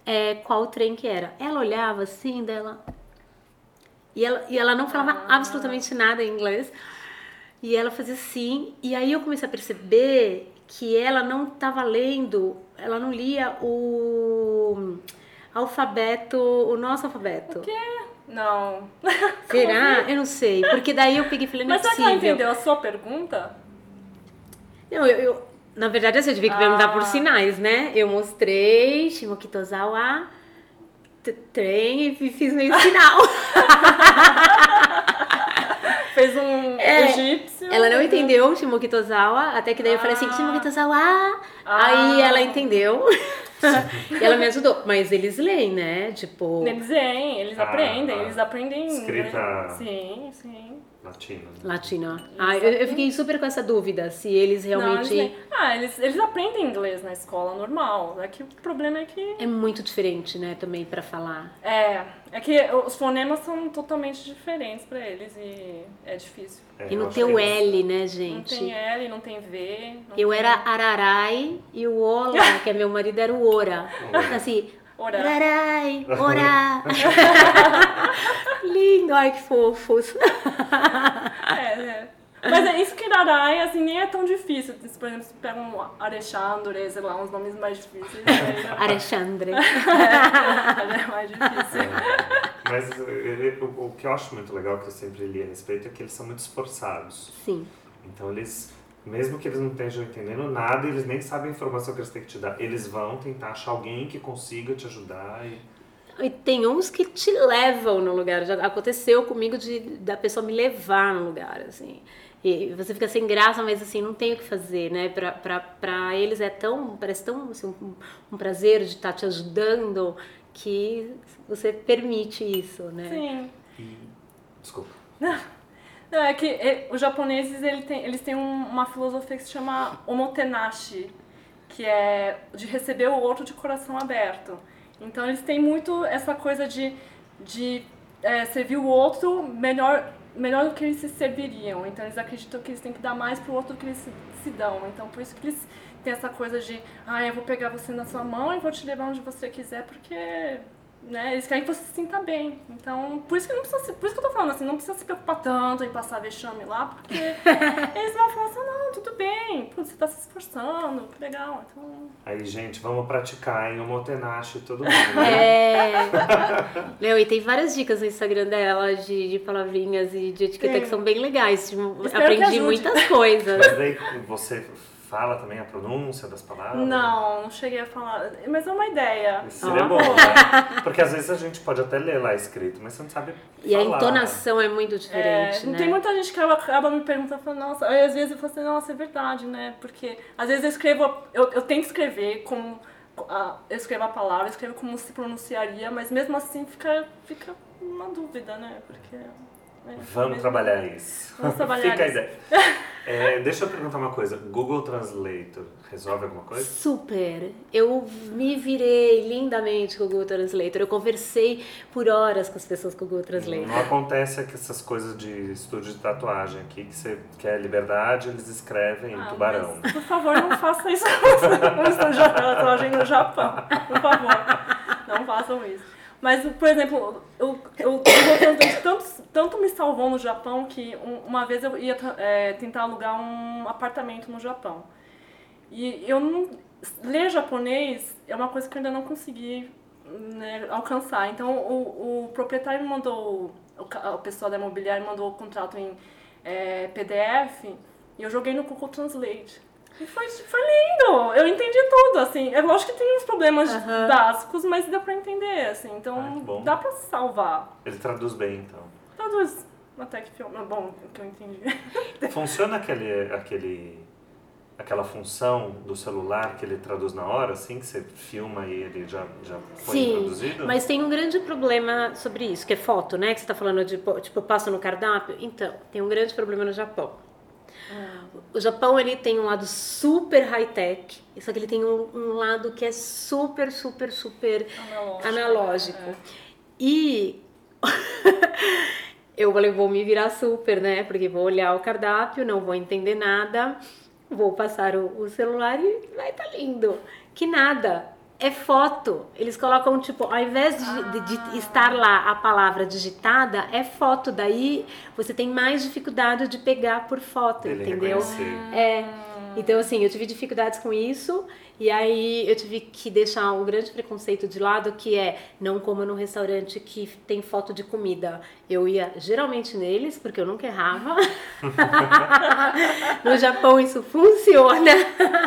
é, qual trem que era. Ela olhava assim, dela e ela, e ela não falava absolutamente nada em inglês. E ela fazia assim. E aí eu comecei a perceber que ela não estava lendo, ela não lia o alfabeto, o nosso alfabeto. Não. Será? Eu não sei. Porque daí eu peguei e falei, não é Mas será que ela possível. entendeu a sua pergunta? Não, eu, eu- na verdade, assim, eu tive que perguntar por Ah. sinais, né? Eu mostrei Shimokitozawa, trem e fiz meio sinal. Fez um É, egípcio. Ela não entendeu Shimokitozawa, até que daí eu falei assim, Ah. Shimokitozawa. Aí Ah. ela entendeu. e ela me ajudou. Mas eles leem, né? Tipo. Eles veem, eles Ah, aprendem, ah. eles aprendem. Escrita- Sim, sim. Latino. né? Latino. Ah, eu, eu fiquei super com essa dúvida se eles Não, eles, realmente. leem. ah, eles, eles aprendem inglês na escola, normal. É que o problema é que. É muito diferente, né, também pra falar. É, é que os fonemas são totalmente diferentes pra eles e é difícil. É, E não tem o L, né, Não gente? tem L, não tem V. não Eu tem- era Ararai e o Ola, que é meu marido, era o Ora. Assim, Ora. Ararai, Ora. Lindo, ai que fofos. É, é. Mas é isso que Irarai, assim, nem é tão difícil. Por exemplo, se pega um Alexandre, sei lá, uns nomes mais difíceis. aí já- Alexandre. é mais difícil. Mas eh, o, o que eu acho muito legal, que eu sempre li a respeito, é que eles são muito esforçados. Sim. Então eles, mesmo que eles não estejam entendendo nada, eles nem sabem a informação que eles têm que te dar. Eles vão tentar achar alguém que consiga te ajudar e E tem uns que te levam no lugar. Já aconteceu comigo de da pessoa me levar no lugar, assim. E você fica sem graça, mas assim, não tem o que fazer, né? Pra, pra, pra eles é tão, parece tão assim, um, um prazer de estar te ajudando que você permite isso, né? Sim. E. Desculpa. Não, é que é, os japoneses ele tem, eles têm um- uma filosofia que se chama omotenashi, que é de receber o outro de coração aberto. Então eles têm muito essa coisa de, de é, servir o outro melhor, melhor do que eles se serviriam. Então eles acreditam que eles têm que dar mais pro outro do que eles se, se dão. Então por isso que eles têm essa coisa de, ah, eu vou pegar você na sua mão e vou te levar onde você quiser, porque né? Eles querem que você se sinta bem. Então, por isso que não precisa se, por isso que eu tô falando assim, não precisa se preocupar tanto em passar vexame lá, porque eles vão falar assim, não, tudo bem, putz, você tá se esforçando, que legal. Então, Aí, gente, vamos praticar em Omotenashi todo mundo. né? É. Meu, e tem várias dicas no Instagram dela de, de palavrinhas e de etiqueta Tem. que são bem legais. Aprendi muitas coisas. Mas daí você fala também a pronúncia das palavras? não, não cheguei a falar, mas é uma ideia. Isso seria bom, né? Porque às vezes a gente pode até ler lá escrito, mas você não sabe E a falar. entonação é muito É, diferente, né? Tem muita gente que acaba, me perguntando, nossa, aí às vezes eu falo assim, nossa, é verdade, né? Porque às vezes eu escrevo, eu, eu tento escrever como, a, eu escrevo a palavra, eu escrevo como se pronunciaria, mas mesmo assim fica, fica uma dúvida, né? Porque... é, Vamos mesmo- trabalhar isso. Vamos trabalhar Fica a isso. ideia. É, deixa eu perguntar uma coisa. Google Translator resolve alguma coisa? Super. Eu me virei lindamente com o Google Translator. Eu conversei por horas com as pessoas com o Google Translator. Não acontece que essas coisas de estúdio de tatuagem aqui, que você quer liberdade, eles escrevem em Ah, tubarão. mas, por favor, não faça isso com o estúdio de tatuagem no Japão. Por favor, não façam isso. Mas, por exemplo, o Google Translate tanto, tanto me salvou no Japão que um- uma vez eu ia é, tentar alugar um apartamento no Japão. E eu não. Ler japonês é uma coisa que eu ainda não consegui né, alcançar. Então, o, o proprietário me mandou, o, o pessoal da imobiliária mandou o contrato em é, PDF e eu joguei no Google Translate. E foi, foi lindo! Eu entendi tudo, assim. É lógico que tem uns problemas Aham. básicos, mas deu pra entender, assim. Ah, Então, bom. dá pra salvar. Ele traduz bem, então. Traduz até que filme. Bom, o que eu entendi. Funciona aquele, aquele, aquela função do celular que ele traduz na hora, assim, que você filma e ele já, já foi Sim, traduzido? mas tem um grande problema sobre isso, que é foto, né? Que você tá falando de, tipo, eu passo no cardápio. Então, tem um grande problema no Japão. O Japão, ele tem um lado super high-tech, só que ele tem um, um lado que é super, super, super Analógico, analógico. é. E eu falei, vou me virar super, né? Porque vou olhar o cardápio, não vou entender nada, vou passar o, o celular e vai tá lindo. Que nada. É foto. Eles colocam, tipo, ao invés de, de- de estar lá a palavra digitada, é foto. Daí você tem mais dificuldade de pegar por foto, Ele entendeu? reconhecer. É. Então, assim, eu tive dificuldades com isso. E aí eu tive que deixar um grande preconceito de lado, que é não coma num restaurante que tem foto de comida. Eu ia geralmente neles, porque eu nunca errava. no Japão isso funciona.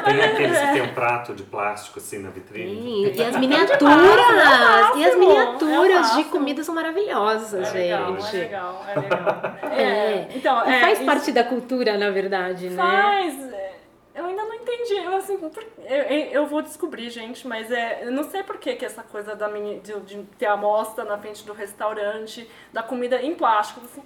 Tem aqueles que tem um prato de plástico, assim, na vitrine? Sim, e as miniaturas, e as miniaturas é o de comida são maravilhosas, É legal, gente. é legal, é legal. É. então, E é, faz isso- parte da cultura, na verdade, né? Faz. é, Eu ainda não entendi. Eu, assim, por- eu, eu vou descobrir, gente, mas é, eu não sei por que, que essa coisa da mini, de, de ter a amostra na frente do restaurante, da comida em plástico. Assim,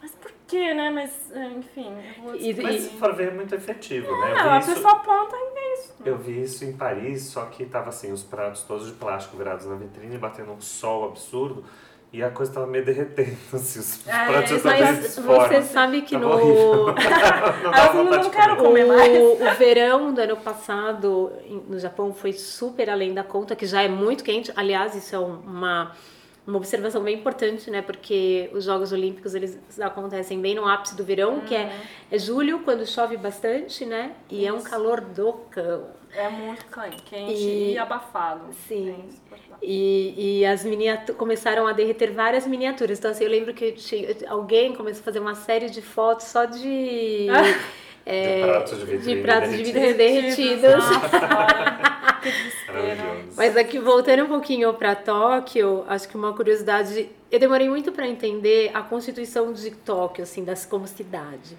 mas por que, né? Mas, é, enfim, eu vou E- Mas se for ver, é muito efetivo, né? Eu É, vi a isso- pessoa aponta e é isso. Eu vi isso em Paris, só que tava assim, os pratos todos de plástico virados na vitrine, batendo um sol absurdo, e a coisa tava meio derretendo, assim, os, É, pratos isso Mas fora. você sabe que Tava no. não não de quero comer. mais. O, o verão do ano passado no Japão foi super além da conta, que já é muito quente. Aliás, isso é um- uma, uma observação bem importante, né? Porque os Jogos Olímpicos eles acontecem bem no ápice do verão, que é, é julho, quando chove bastante, né? E é um Isso. calor do cão. É muito quente, E- e, abafado. Sim. É. E, e as miniaturas começaram a derreter várias miniaturas. Então, assim, eu lembro que tinha- alguém começou a fazer uma série de fotos só de. é, De pratos de vitrine pratos de derretidos. vidro derretidos. Mas aqui, voltando um pouquinho para Tóquio, acho que uma curiosidade. Eu demorei muito para entender a constituição de Tóquio, assim, das, como cidade.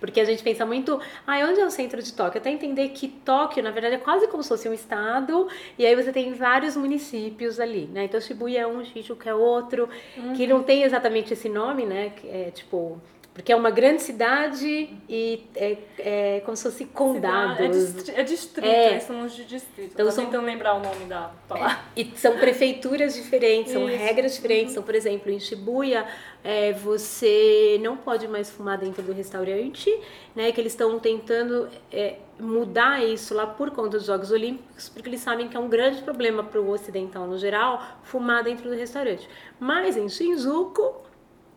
Porque a gente pensa muito, ah, onde é o centro de Tóquio? Até entender que Tóquio, na verdade, é quase como se fosse um estado, e aí você tem vários municípios ali, né? Então Shibuya é um, Shijuku é outro, que não tem exatamente esse nome, né? É tipo. Porque é uma grande cidade e é, é como se fosse condados. É, é distrito, É. eles chamam de distrito. Então são- tentando lembrar o nome da palavra. E são prefeituras diferentes, são regras diferentes. Então, por exemplo, em Shibuya, é, você não pode mais fumar dentro do restaurante, né? Que eles estão tentando é, mudar isso lá por conta dos Jogos Olímpicos, porque eles sabem que é um grande problema para o ocidental no geral fumar dentro do restaurante. Mas em Shinjuku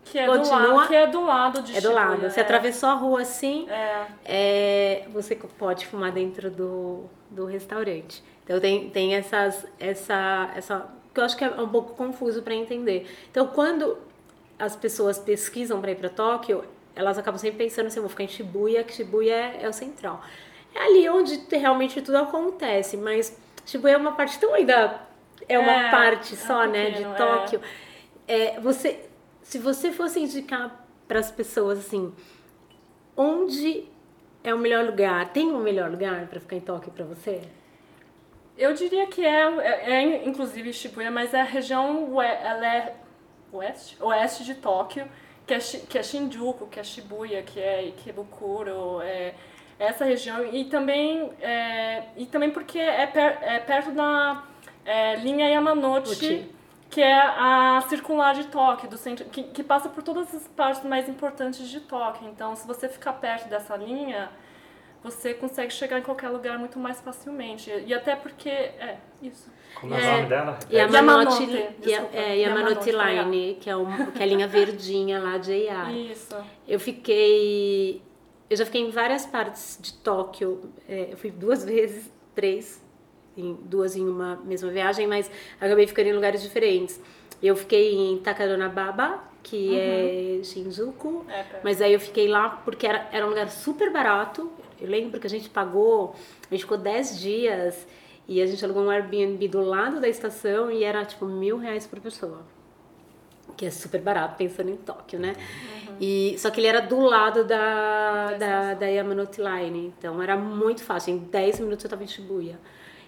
Que é, Continua- do lado, que é do lado de é do Shibuya, lado. Você é. atravessou a rua assim, É. é, você pode fumar dentro do, do restaurante. Então tem, tem essas, essa, essa. que eu acho que é um pouco confuso para entender. Então quando as pessoas pesquisam para ir para Tóquio, elas acabam sempre pensando assim: eu vou ficar em Shibuya, que Shibuya é, é o central. É ali onde te- realmente tudo acontece, mas Shibuya é uma parte tão ainda. É uma É, parte é só, né, de pequeno, é. Tóquio. É, você, se você fosse indicar para as pessoas assim, onde é o melhor lugar? Tem um melhor lugar para ficar em Tóquio para você? Eu diria que é, é, é, inclusive Shibuya, mas é a região ela é oeste, oeste de Tóquio, que é, que é Shinjuku, que é Shibuya, que é Ikebukuro, é essa região e também é, e também porque é, per, é perto da é, linha Yamanote, Uchi. Que é a circular de Tóquio, do centro, que, que passa por todas as partes mais importantes de Tóquio. Então, se você ficar perto dessa linha, você consegue chegar em qualquer lugar muito mais facilmente. E até porque. É, isso. Como é, o É, nome dela? Yamanote, Yamanote, é, Yamanote Yamanote, Line, que é, um, que é a linha verdinha lá de JR. Isso. Eu fiquei. Eu já fiquei em várias partes de Tóquio. É, eu fui duas vezes, três, em, duas em uma mesma viagem, mas acabei ficando em lugares diferentes. Eu fiquei em Takaronababa, que é Shinjuku. É, perto. Mas aí eu fiquei lá porque era, era um lugar super barato. Eu lembro que a gente pagou, a gente ficou 10 dias e a gente alugou um Airbnb do lado da estação e era tipo mil reais por pessoa. Que é super barato, pensando em Tóquio, né? E, só que ele era do lado da, da, da Yamanote Line, então era muito fácil. Em 10 minutos eu estava em Shibuya.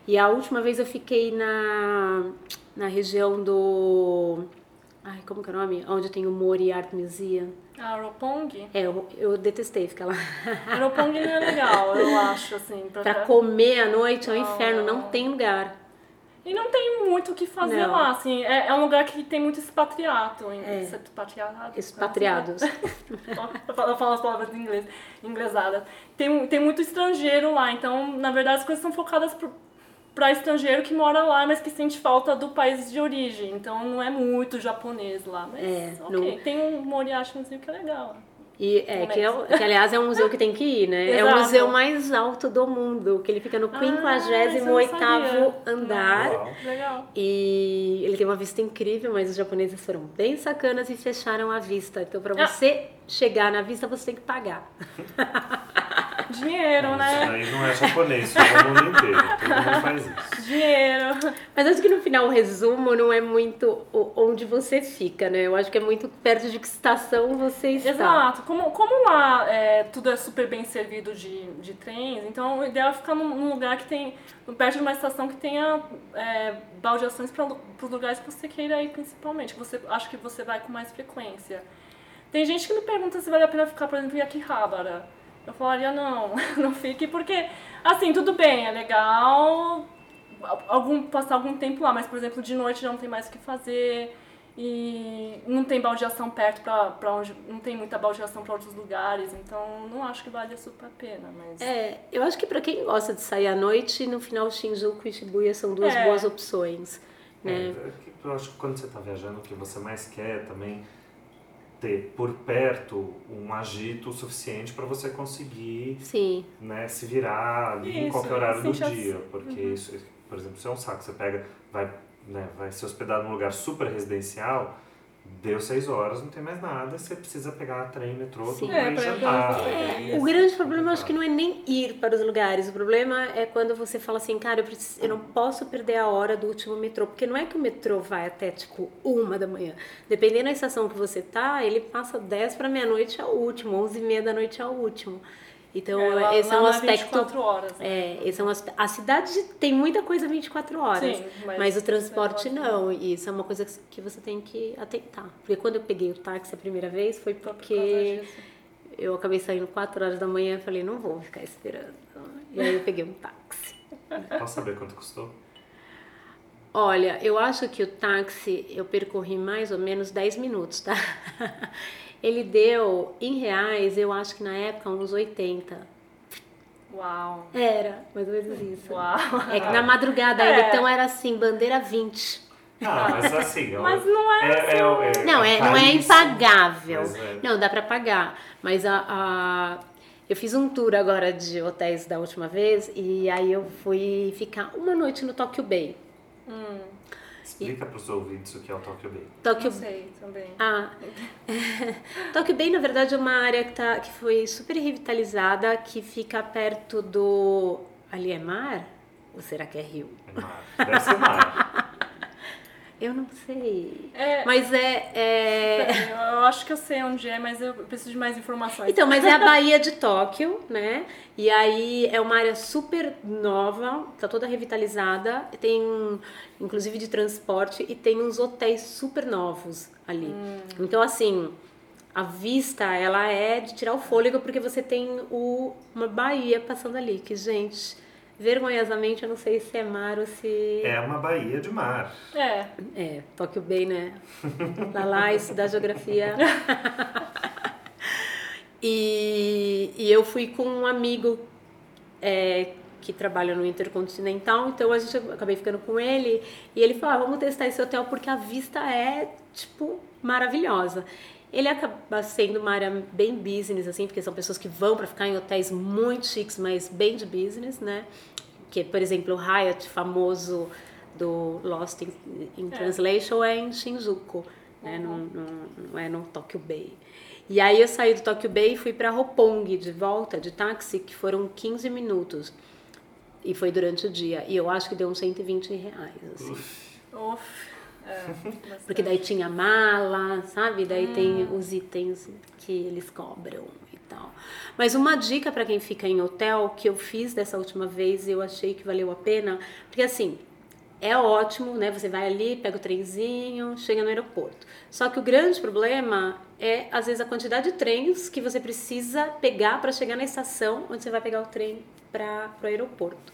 E a última vez eu fiquei na, na região do. Ai, como que é o nome? Onde tem o Mori Art Museum. A Roppongi? É, eu, eu detestei ficar lá. Roppongi não é legal, eu acho, assim. Pra, pra comer à noite é um inferno, não tem lugar. E não tem muito o que fazer Não. lá, assim. É, é um lugar que tem muito expatriato. em- É. Expatriado. Expatriados. Falo eu falo as palavras em inglês, inglesadas. Tem, tem muito estrangeiro lá, então, na verdade, as coisas são focadas pro, pra estrangeiro que mora lá, mas que sente falta do país de origem. Então, não é muito japonês lá. Mas, É, ok. não- Tem um Moriachi Museu que é legal. E é, que, é, que aliás é um museu que tem que ir, né? É o museu mais alto do mundo, que ele fica no Ah, isso eu não 58º sabia. andar. Uau. Legal. E ele tem uma vista incrível, mas os japoneses foram bem sacanas e fecharam a vista. Então, para Ah. você chegar na vista, você tem que pagar. Dinheiro, Isso né? aí não é japonês, isso é o mundo inteiro. Todo mundo faz isso. Dinheiro. Mas acho que no final o resumo não é muito onde você fica, né? Eu acho que é muito perto de que estação você está. Exato. Como, como lá é, tudo é super bem servido de, de trens, então o ideal é ficar num, num lugar que tem, perto de uma estação que tenha é, baldeações para os lugares que você queira ir principalmente, que você acha que você vai com mais frequência. Tem gente que me pergunta se vale a pena ficar, por exemplo, em Akihabara. Eu falaria não, não fique, porque, assim, tudo bem, é legal algum, passar algum tempo lá, mas, por exemplo, de noite já não tem mais o que fazer e não tem baldeação perto pra, pra onde. não tem muita baldeação para outros lugares, então não acho que vale super a pena, mas. É, eu acho que para quem gosta de sair à noite, no final Shinjuku e Shibuya são duas É. boas opções, né? é eu acho que quando você está viajando, o que você mais quer também ter por perto um agito suficiente para você conseguir Sim. né, se virar ali em Isso, qualquer horário do sentir dia. Porque Uhum. isso, por exemplo, se é um saco, você pega, vai, né, vai se hospedar num lugar super residencial, deu seis horas, não tem mais nada, você precisa pegar trem, metrô, Sim. tudo É, bem pra- jantar. pra- aí O é grande problema acho que não é nem ir para os lugares. O problema é quando você fala assim, cara, eu, preciso- eu não posso perder a hora do último metrô. Porque não é que o metrô vai até, tipo, uma da manhã. Dependendo da estação que você tá, ele passa 10 para meia-noite é o último, 11 e meia da noite é o último. Então, É, lá- esse lá é um é aspecto... 24 horas. né? É, esse é um aspe- A cidade tem muita coisa 24 horas, Sim, mas, mas o transporte não. E isso é uma coisa que você tem que atentar. Porque quando eu peguei o táxi a primeira vez foi Por porque disso. eu acabei saindo 4 horas da manhã e falei, não vou ficar esperando. E aí eu peguei um táxi. Posso saber quanto custou? Olha, eu acho que o táxi eu percorri mais ou menos 10 minutos, tá? Ele deu, em reais, eu acho que na época uns 80. Uau. Era, mais ou menos isso. Uau. É que na madrugada É. então era assim, bandeira 20. Ah, mas assim... Mas não é é, é, Não, é, não é caríssimo, impagável. mas é- Não, dá pra pagar. Mas a, a- eu fiz um tour agora de hotéis da última vez e aí eu fui ficar uma noite no Tokyo Bay. Explica para os ouvintes o que é o Tokyo Bay. Tokyo Não sei também. Ah, Tokyo Bay, na verdade, é uma área que, tá, que foi super revitalizada, que fica perto do... Ali é mar? Ou será que é rio? É mar. Deve ser mar. Eu não sei. É, Mas é... é... eu acho que eu sei onde é, mas eu preciso de mais informações. Então, mas é a Baía de Tóquio, né? E aí é uma área super nova, tá toda revitalizada, tem inclusive de transporte e tem uns hotéis super novos ali. Então, assim, a vista, ela é de tirar o fôlego porque você tem o, uma baía passando ali, que, gente, vergonhosamente eu não sei se é mar ou se... É uma baía de mar. É, É, Tóquio Bay, né? Lá lá, estudar geografia. e, e eu fui com um amigo é, que trabalha no Intercontinental, então a gente acabei ficando com ele e ele falou: ah, vamos testar esse hotel porque a vista é, tipo, maravilhosa. Ele acaba sendo uma área bem business, assim, porque são pessoas que vão para ficar em hotéis muito chiques, mas bem de business, né? Que, por exemplo, o Hyatt, famoso do Lost in, in Translation, é em Shinjuku. né? Não, não, não é no Tokyo Bay. E aí eu saí do Tokyo Bay e fui para Roppongi de volta de táxi, que foram 15 minutos. E foi durante o dia. E eu acho que deu uns 120 reais, assim. Uf. É. Porque daí tinha mala, sabe? Daí tem os itens que eles cobram e tal. Mas uma dica para quem fica em hotel que eu fiz dessa última vez e eu achei que valeu a pena, porque assim, é ótimo, né? Você vai ali, pega o trenzinho, chega no aeroporto. Só que o grande problema é às vezes a quantidade de trens que você precisa pegar para chegar na estação onde você vai pegar o trem para o aeroporto.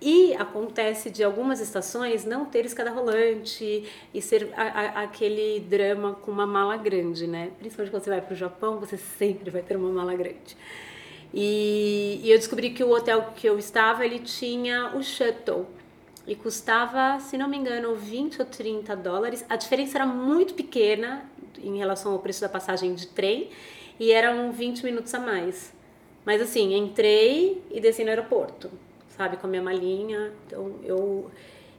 E acontece de algumas estações não ter escada rolante e ser a- a- aquele drama com uma mala grande, né? Principalmente quando você vai para o Japão, você sempre vai ter uma mala grande. E, e eu descobri que o hotel que eu estava, ele tinha o shuttle. E custava, se não me engano, 20 ou 30 dólares. A diferença era muito pequena em relação ao preço da passagem de trem. E eram 20 minutos a mais. Mas assim, entrei e desci no aeroporto, sabe, com a minha malinha. Então eu,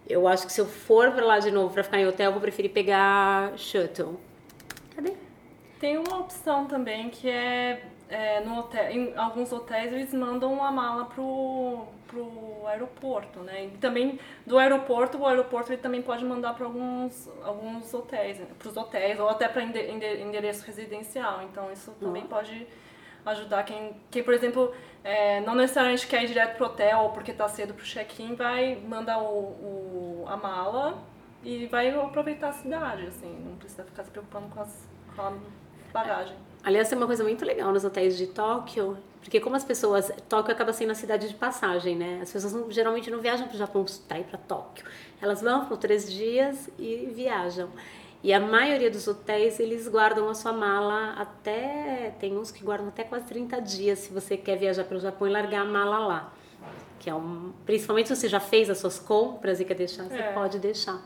eu acho que se eu for pra lá de novo pra ficar em hotel, eu vou preferir pegar shuttle. Cadê? Tem uma opção também que é, é, no hotel, em alguns hotéis eles mandam uma mala pro, pro aeroporto, né? E também do aeroporto, o aeroporto ele também pode mandar para alguns, alguns hotéis, para os hotéis ou até para endereço residencial. Então isso também pode ajudar quem, quem por exemplo, é, não necessariamente quer ir direto pro hotel ou porque tá cedo pro check-in, vai mandar o, o, a mala e vai aproveitar a cidade, assim, não precisa ficar se preocupando com, as, com a bagagem. Aliás, tem uma coisa muito legal nos hotéis de Tóquio, porque como as pessoas. Tóquio acaba sendo a cidade de passagem, né? As pessoas não- geralmente não viajam para o Japão para ir para Tóquio. Elas vão por três dias e viajam. E a maioria dos hotéis, eles guardam a sua mala até. Tem uns que guardam até quase 30 dias se você quer viajar pelo Japão e largar a mala lá. Que é um, principalmente se você já fez as suas compras e quer deixar, você É. pode deixar.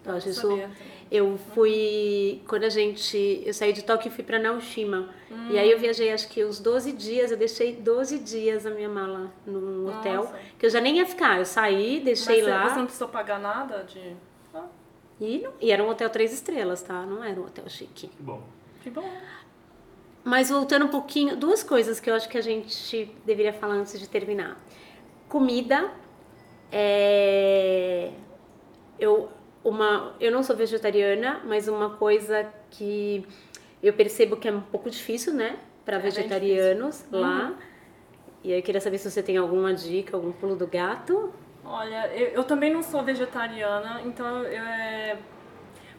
Então, eu isso Sabia eu fui, quando a gente, eu saí de Tóquio e fui pra Naoshima. E aí eu viajei acho que os 12 dias, eu deixei 12 dias a minha mala num hotel, Nossa. que eu já nem ia ficar. Eu saí, deixei Mas você- lá. Você não precisou pagar nada de. E, não- e era um hotel três estrelas, tá? Não era um hotel chique. Que bom. que bom. Mas voltando um pouquinho, duas coisas que eu acho que a gente deveria falar antes de terminar. Comida. É... Eu, uma, eu não sou vegetariana, mas uma coisa que eu percebo que é um pouco difícil, né? Para bem vegetarianos lá. E aí eu queria saber se você tem alguma dica, algum pulo do gato. Olha, eu, eu também não sou vegetariana, então eu, é...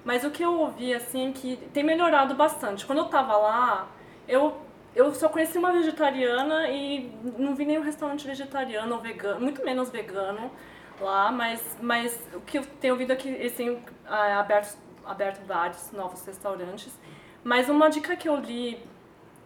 Mas o que eu ouvi, assim, é que tem melhorado bastante. Quando eu tava lá, eu, eu só conheci uma vegetariana e não vi nenhum restaurante vegetariano ou vegano, muito menos vegano lá, mas, mas o que eu tenho ouvido é que eles têm ah, aberto, aberto vários novos restaurantes. Mas uma dica que eu li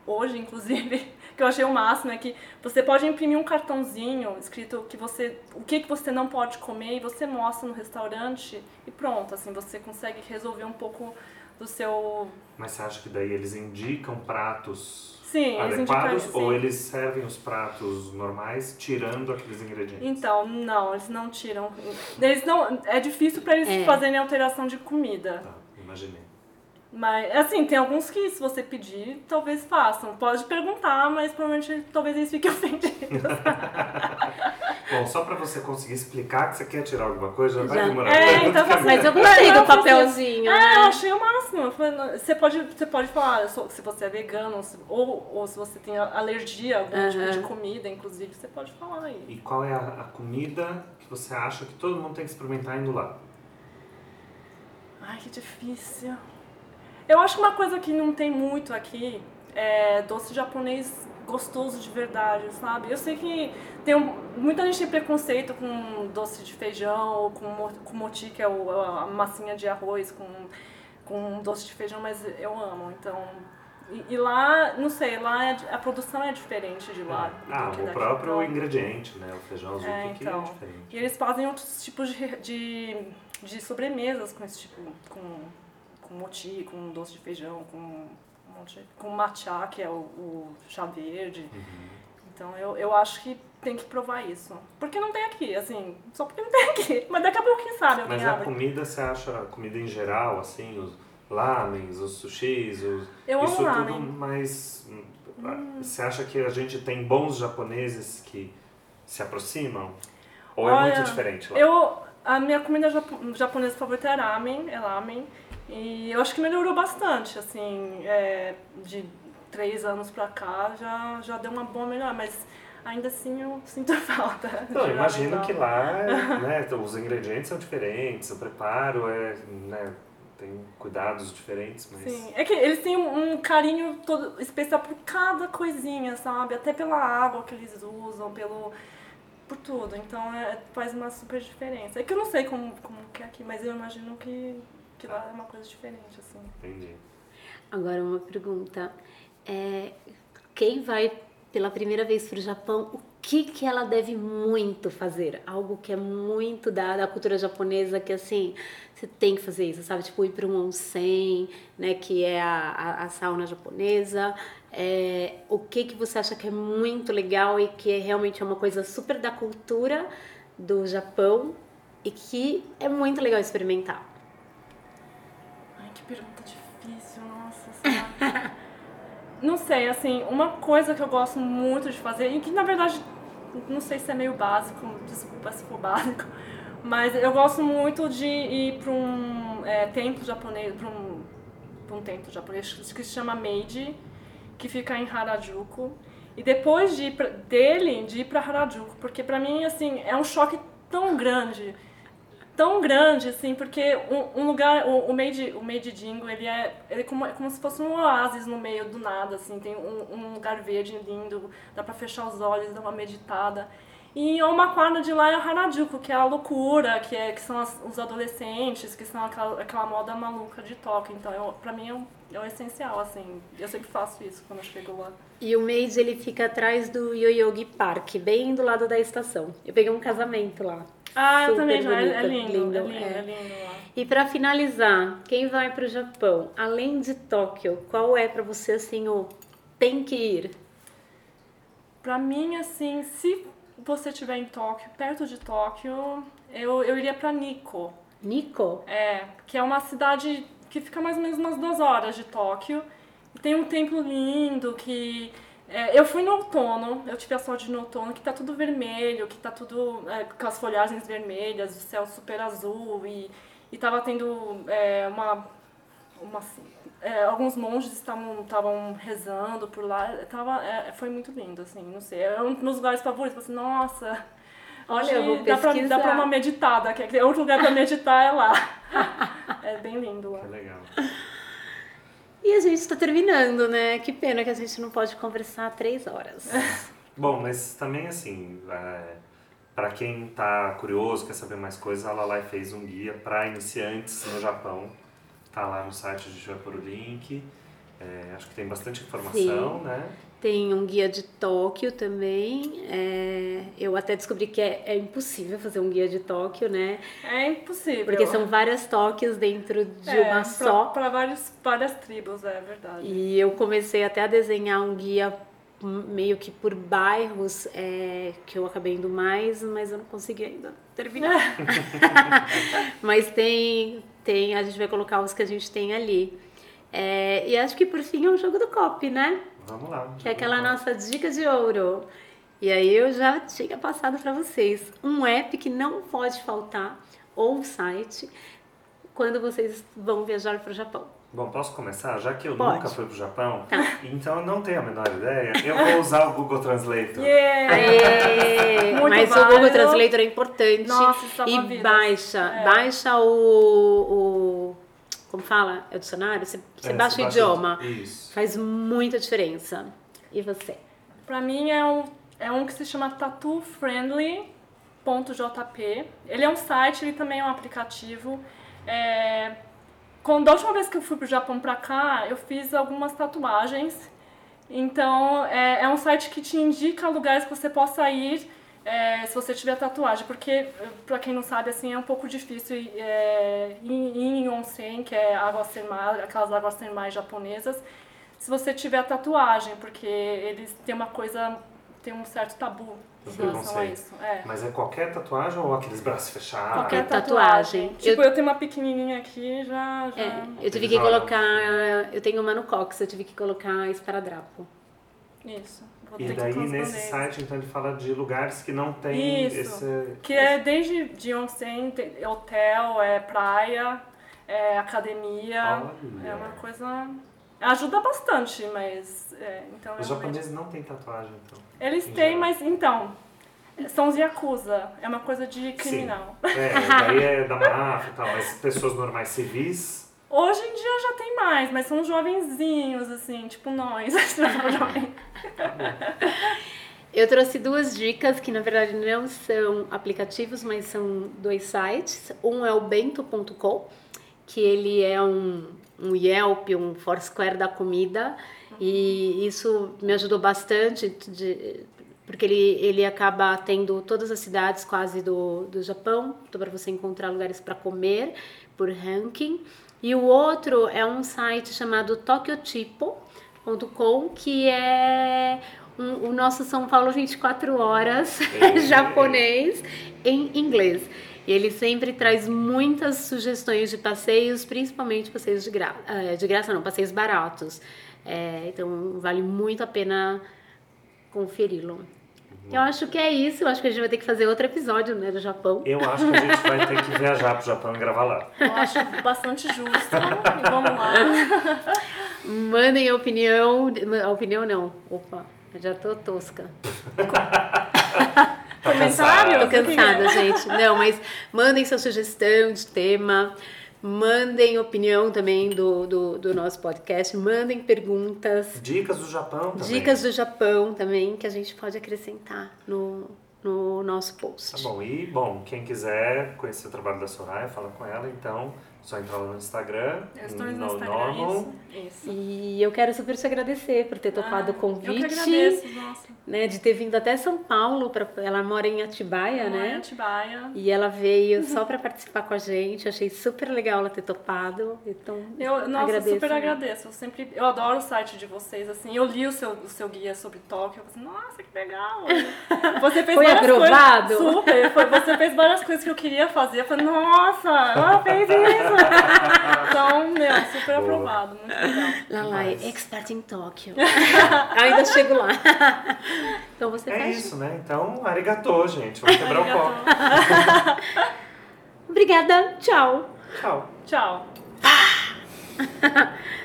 hoje, inclusive, que eu achei o máximo é que você pode imprimir um cartãozinho escrito que você, o que, que você não pode comer e você mostra no restaurante e pronto, assim, você consegue resolver um pouco do seu... Mas você acha que daí eles indicam pratos Sim, eles adequados indicaram, ou eles servem os pratos normais tirando aqueles ingredientes? Então, não, eles não tiram. Eles não, é difícil para eles É. fazerem alteração de comida. Tá, imaginei. Mas, assim, tem alguns que, se você pedir, talvez façam. Pode perguntar, mas provavelmente talvez eles fiquem ofendidos. Bom, só pra você conseguir explicar que você quer tirar alguma coisa, já vai Já. demorar É, então assim, Mas eu gostei do papelzinho, É, eu né? achei o máximo. Você pode, você pode falar sou- se você é vegano ou, ou se você tem alergia a algum tipo de comida, inclusive, você pode falar aí. E qual é a, a comida que você acha que todo mundo tem que experimentar indo lá? Ai, que difícil. Eu acho que uma coisa que não tem muito aqui é doce japonês gostoso de verdade, sabe? Eu sei que tem um- muita gente tem preconceito com doce de feijão ou com, com moti, que é o, a massinha de arroz com, com doce de feijão, mas eu amo, então... E, e lá, não sei, lá é a produção é diferente de lá. Ah, do que o próprio Então, ingrediente, né? O feijão azul É, que então. é diferente. E eles fazem outros tipos de, de, de sobremesas com esse tipo, com, com moti, com doce de feijão, com, um monte com matcha, que é o, o chá verde. Então eu, eu acho que tem que provar isso. Porque não tem aqui, assim, só porque não tem aqui. Mas daqui a pouco, quem sabe, alguém Mas a abre. comida, você acha, a comida em geral, assim, os, lamens, os sushis, os, Eu amo isso tudo ramen. mais... Você acha que a gente tem bons japoneses que se aproximam? Ou é Olha, muito diferente lá? Eu, a minha comida japo- japonesa favorita é ramen, é ramen. E eu acho que melhorou bastante, assim, é, de três anos pra cá já, já deu uma boa melhora, mas ainda assim eu sinto falta. Não, imagino que lá, né, os ingredientes são diferentes, o preparo é, né, tem cuidados diferentes, mas... Sim, é que eles têm um, um carinho todo especial por cada coisinha, sabe? Até pela água que eles usam, pelo por tudo. Então é, faz uma super diferença. É que eu não sei como, como que é aqui, mas eu imagino que, que lá é uma coisa diferente, assim. Entendi. Agora uma pergunta. É, quem vai pela primeira vez para o Japão, o que, que ela deve muito fazer? Algo que é muito da, da cultura japonesa, que assim, você tem que fazer isso, sabe? Tipo, ir para um onsen, né? Que é a, a, a sauna japonesa. É, o que, que você acha que é muito legal e que é realmente uma coisa super da cultura do Japão e que é muito legal experimentar? Pergunta difícil, nossa senhora. não sei, assim, uma coisa que eu gosto muito de fazer, e que na verdade, não sei se é meio básico, desculpa se for básico, mas eu gosto muito de ir para um é, templo japonês, para um, um templo japonês que se chama Meiji, que fica em Harajuku. E depois de pra, dele, de ir para Harajuku, porque pra mim, assim, é um choque tão grande tão grande, assim, porque um, um lugar, o, o Meiji, o Meiji Jingo, ele é, ele é como, é como se fosse um oásis no meio do nada, assim, tem um, um lugar verde lindo, dá pra fechar os olhos, dar uma meditada. E uma quadra de lá é Harajuku, que é a loucura, que, é, que são as- os adolescentes, que são aquela, aquela moda maluca de Tóquio. Então, eu, pra mim, é o, é o essencial, assim. Eu sempre faço isso quando eu chego lá. E o Meiji, ele fica atrás do Yoyogi Park, bem do lado da estação. Eu peguei um casamento lá. Ah, eu também já. É, é lindo, lindo, é lindo, é. é lindo lá. E para finalizar, quem vai para o Japão, além de Tóquio, qual é para você assim o tem que ir? Pra mim, assim, se você estiver em Tóquio, perto de Tóquio, eu, eu iria pra Nikko. Nico? É, que é uma cidade que fica mais ou menos umas duas horas de Tóquio. E tem um templo lindo que. É, eu fui no outono, eu tive a sorte de no outono, que tá tudo vermelho, que tá tudo é, com as folhagens vermelhas, o céu super azul e, e tava tendo é, uma. uma é, alguns monges estavam estavam rezando por lá, tava, é, foi muito lindo, assim, não sei, é um dos meus lugares favoritos, assim, nossa, Olha, eu vou hoje dá pra, dá pra uma meditada, que é outro lugar pra meditar é lá. É bem lindo lá. Que legal. E a gente está terminando, né? Que pena que a gente não pode conversar três horas. Bom, mas também assim, é, para quem tá curioso, quer saber mais coisas, a Lalai fez um guia para iniciantes no Japão. Tá lá no site, a gente vai pôr o link. É, acho que tem bastante informação, né? Tem um guia de Tóquio também. é, eu até descobri que é, é impossível fazer um guia de Tóquio, né? É impossível. Porque são várias Tóquios dentro de É, uma pra- só. Pra vários, várias tribos, é verdade. E eu comecei até a desenhar um guia meio que por bairros, é, que eu acabei indo mais, mas eu não consegui ainda terminar. mas tem, tem, a gente vai colocar os que a gente tem ali. É, e acho que por fim é um jogo do COP, né? Vamos lá. Que é aquela nossa dica de ouro. E aí eu já tinha passado para vocês um app que não pode faltar, ou um site, quando vocês vão viajar para o Japão. Bom, posso começar? Já que eu Pode. nunca fui pro Japão, Tá. então eu não tenho a menor ideia, eu vou usar o Google Translator. Yeah! Muito Mas o válido. Google Translator é importante. Nossa, salva e baixa, É. baixa o, o. Como fala? É o dicionário? Você, você É, baixa o idioma. Isso. Faz muita diferença. E você? Pra mim é um, é um que se chama tattoo-friendly.jp. Ele é um site, ele também é um aplicativo. É, quando, da última vez que eu fui pro Japão pra cá, eu fiz algumas tatuagens. Então, é, é um site que te indica lugares que você possa ir é, se você tiver tatuagem. Porque, pra quem não sabe, assim, é um pouco difícil é, em onsen, que é águas termais, aquelas águas termais japonesas, se você tiver tatuagem, porque eles têm uma coisa tem um certo tabu em relação a isso. É. Mas é qualquer tatuagem ou aqueles braços fechados? Qualquer tatuagem. Tipo, eu... tenho uma pequenininha aqui, já... já... É, eu tive Eles que colocar. Eu tenho uma no cox, eu tive que colocar esparadrapo. Isso. Vou E daí nesse site então ele fala de lugares que não tem Isso. esse. Que é desde de onsen, hotel, é praia, é academia. Olha. É uma coisa... Ajuda bastante, mas... É, então, Os japoneses não têm tatuagem, então. Eles têm, mas então... São os Yakuza. É uma coisa de criminal. É, daí é da máfia e tal, mas pessoas normais civis. Hoje em dia já tem mais, mas são jovenzinhos, assim, tipo nós. jovem. Eu trouxe duas dicas que na verdade não são aplicativos, mas são dois sites. Um é o bento.com, que ele é um, um Yelp, um Foursquare da comida, e isso me ajudou bastante, de- porque ele, ele acaba tendo todas as cidades quase do, do Japão, então para você encontrar lugares para comer por ranking. E o outro é um site chamado tokyotipo.com, que é um- o nosso São Paulo 24 horas japonês em inglês. E ele sempre traz muitas sugestões de passeios, principalmente passeios de, gra eh, de graça, não, passeios baratos. É, então vale muito a pena conferi-lo. Eu acho que é isso, eu acho que a gente vai ter que fazer outro episódio né, do Japão. Eu acho que a gente vai ter que viajar pro Japão e gravar lá. Eu acho bastante justo. Vamos lá. Mandem a opinião. A opinião não. Opa, eu já tô tosca. Tá Comentário? Tô cansada, gente. Não, mas mandem sua sugestão de tema. Mandem opinião também do, do, do nosso podcast. Mandem perguntas. Dicas do Japão também. Dicas do Japão também, que a gente pode acrescentar no, no nosso post. Tá bom, e bom, quem quiser conhecer o trabalho da Soraya, fala com ela, então, só entrar lá no Instagram, Eu estou no no Instagram, Normal. isso. Isso. E eu quero super te agradecer por ter topado o Ah, convite. Eu que agradeço, nossa. né, de ter vindo até São Paulo, pra, ela mora em Atibaia, né? Atibaia. E ela veio só para participar com a gente. Achei super legal ela ter topado. Então, Eu, nossa, agradeço, super né? agradeço. Eu sempre, eu adoro o site de vocês, assim. Eu li o seu, o seu guia sobre Tóquio. Eu falei, nossa, que legal. Você fez Foi várias aprovado? Coisas, super. Foi, você fez várias coisas que eu queria fazer. Eu falei, nossa, ela fez isso. Então, meu, super Boa. aprovado. Muito legal. Lalai, Demais. expert em Tóquio. Ainda chego lá. então você É faz. isso, né? Então, arigatô, gente. Vamos quebrar o copo. Obrigada. Tchau. Tchau. Tchau.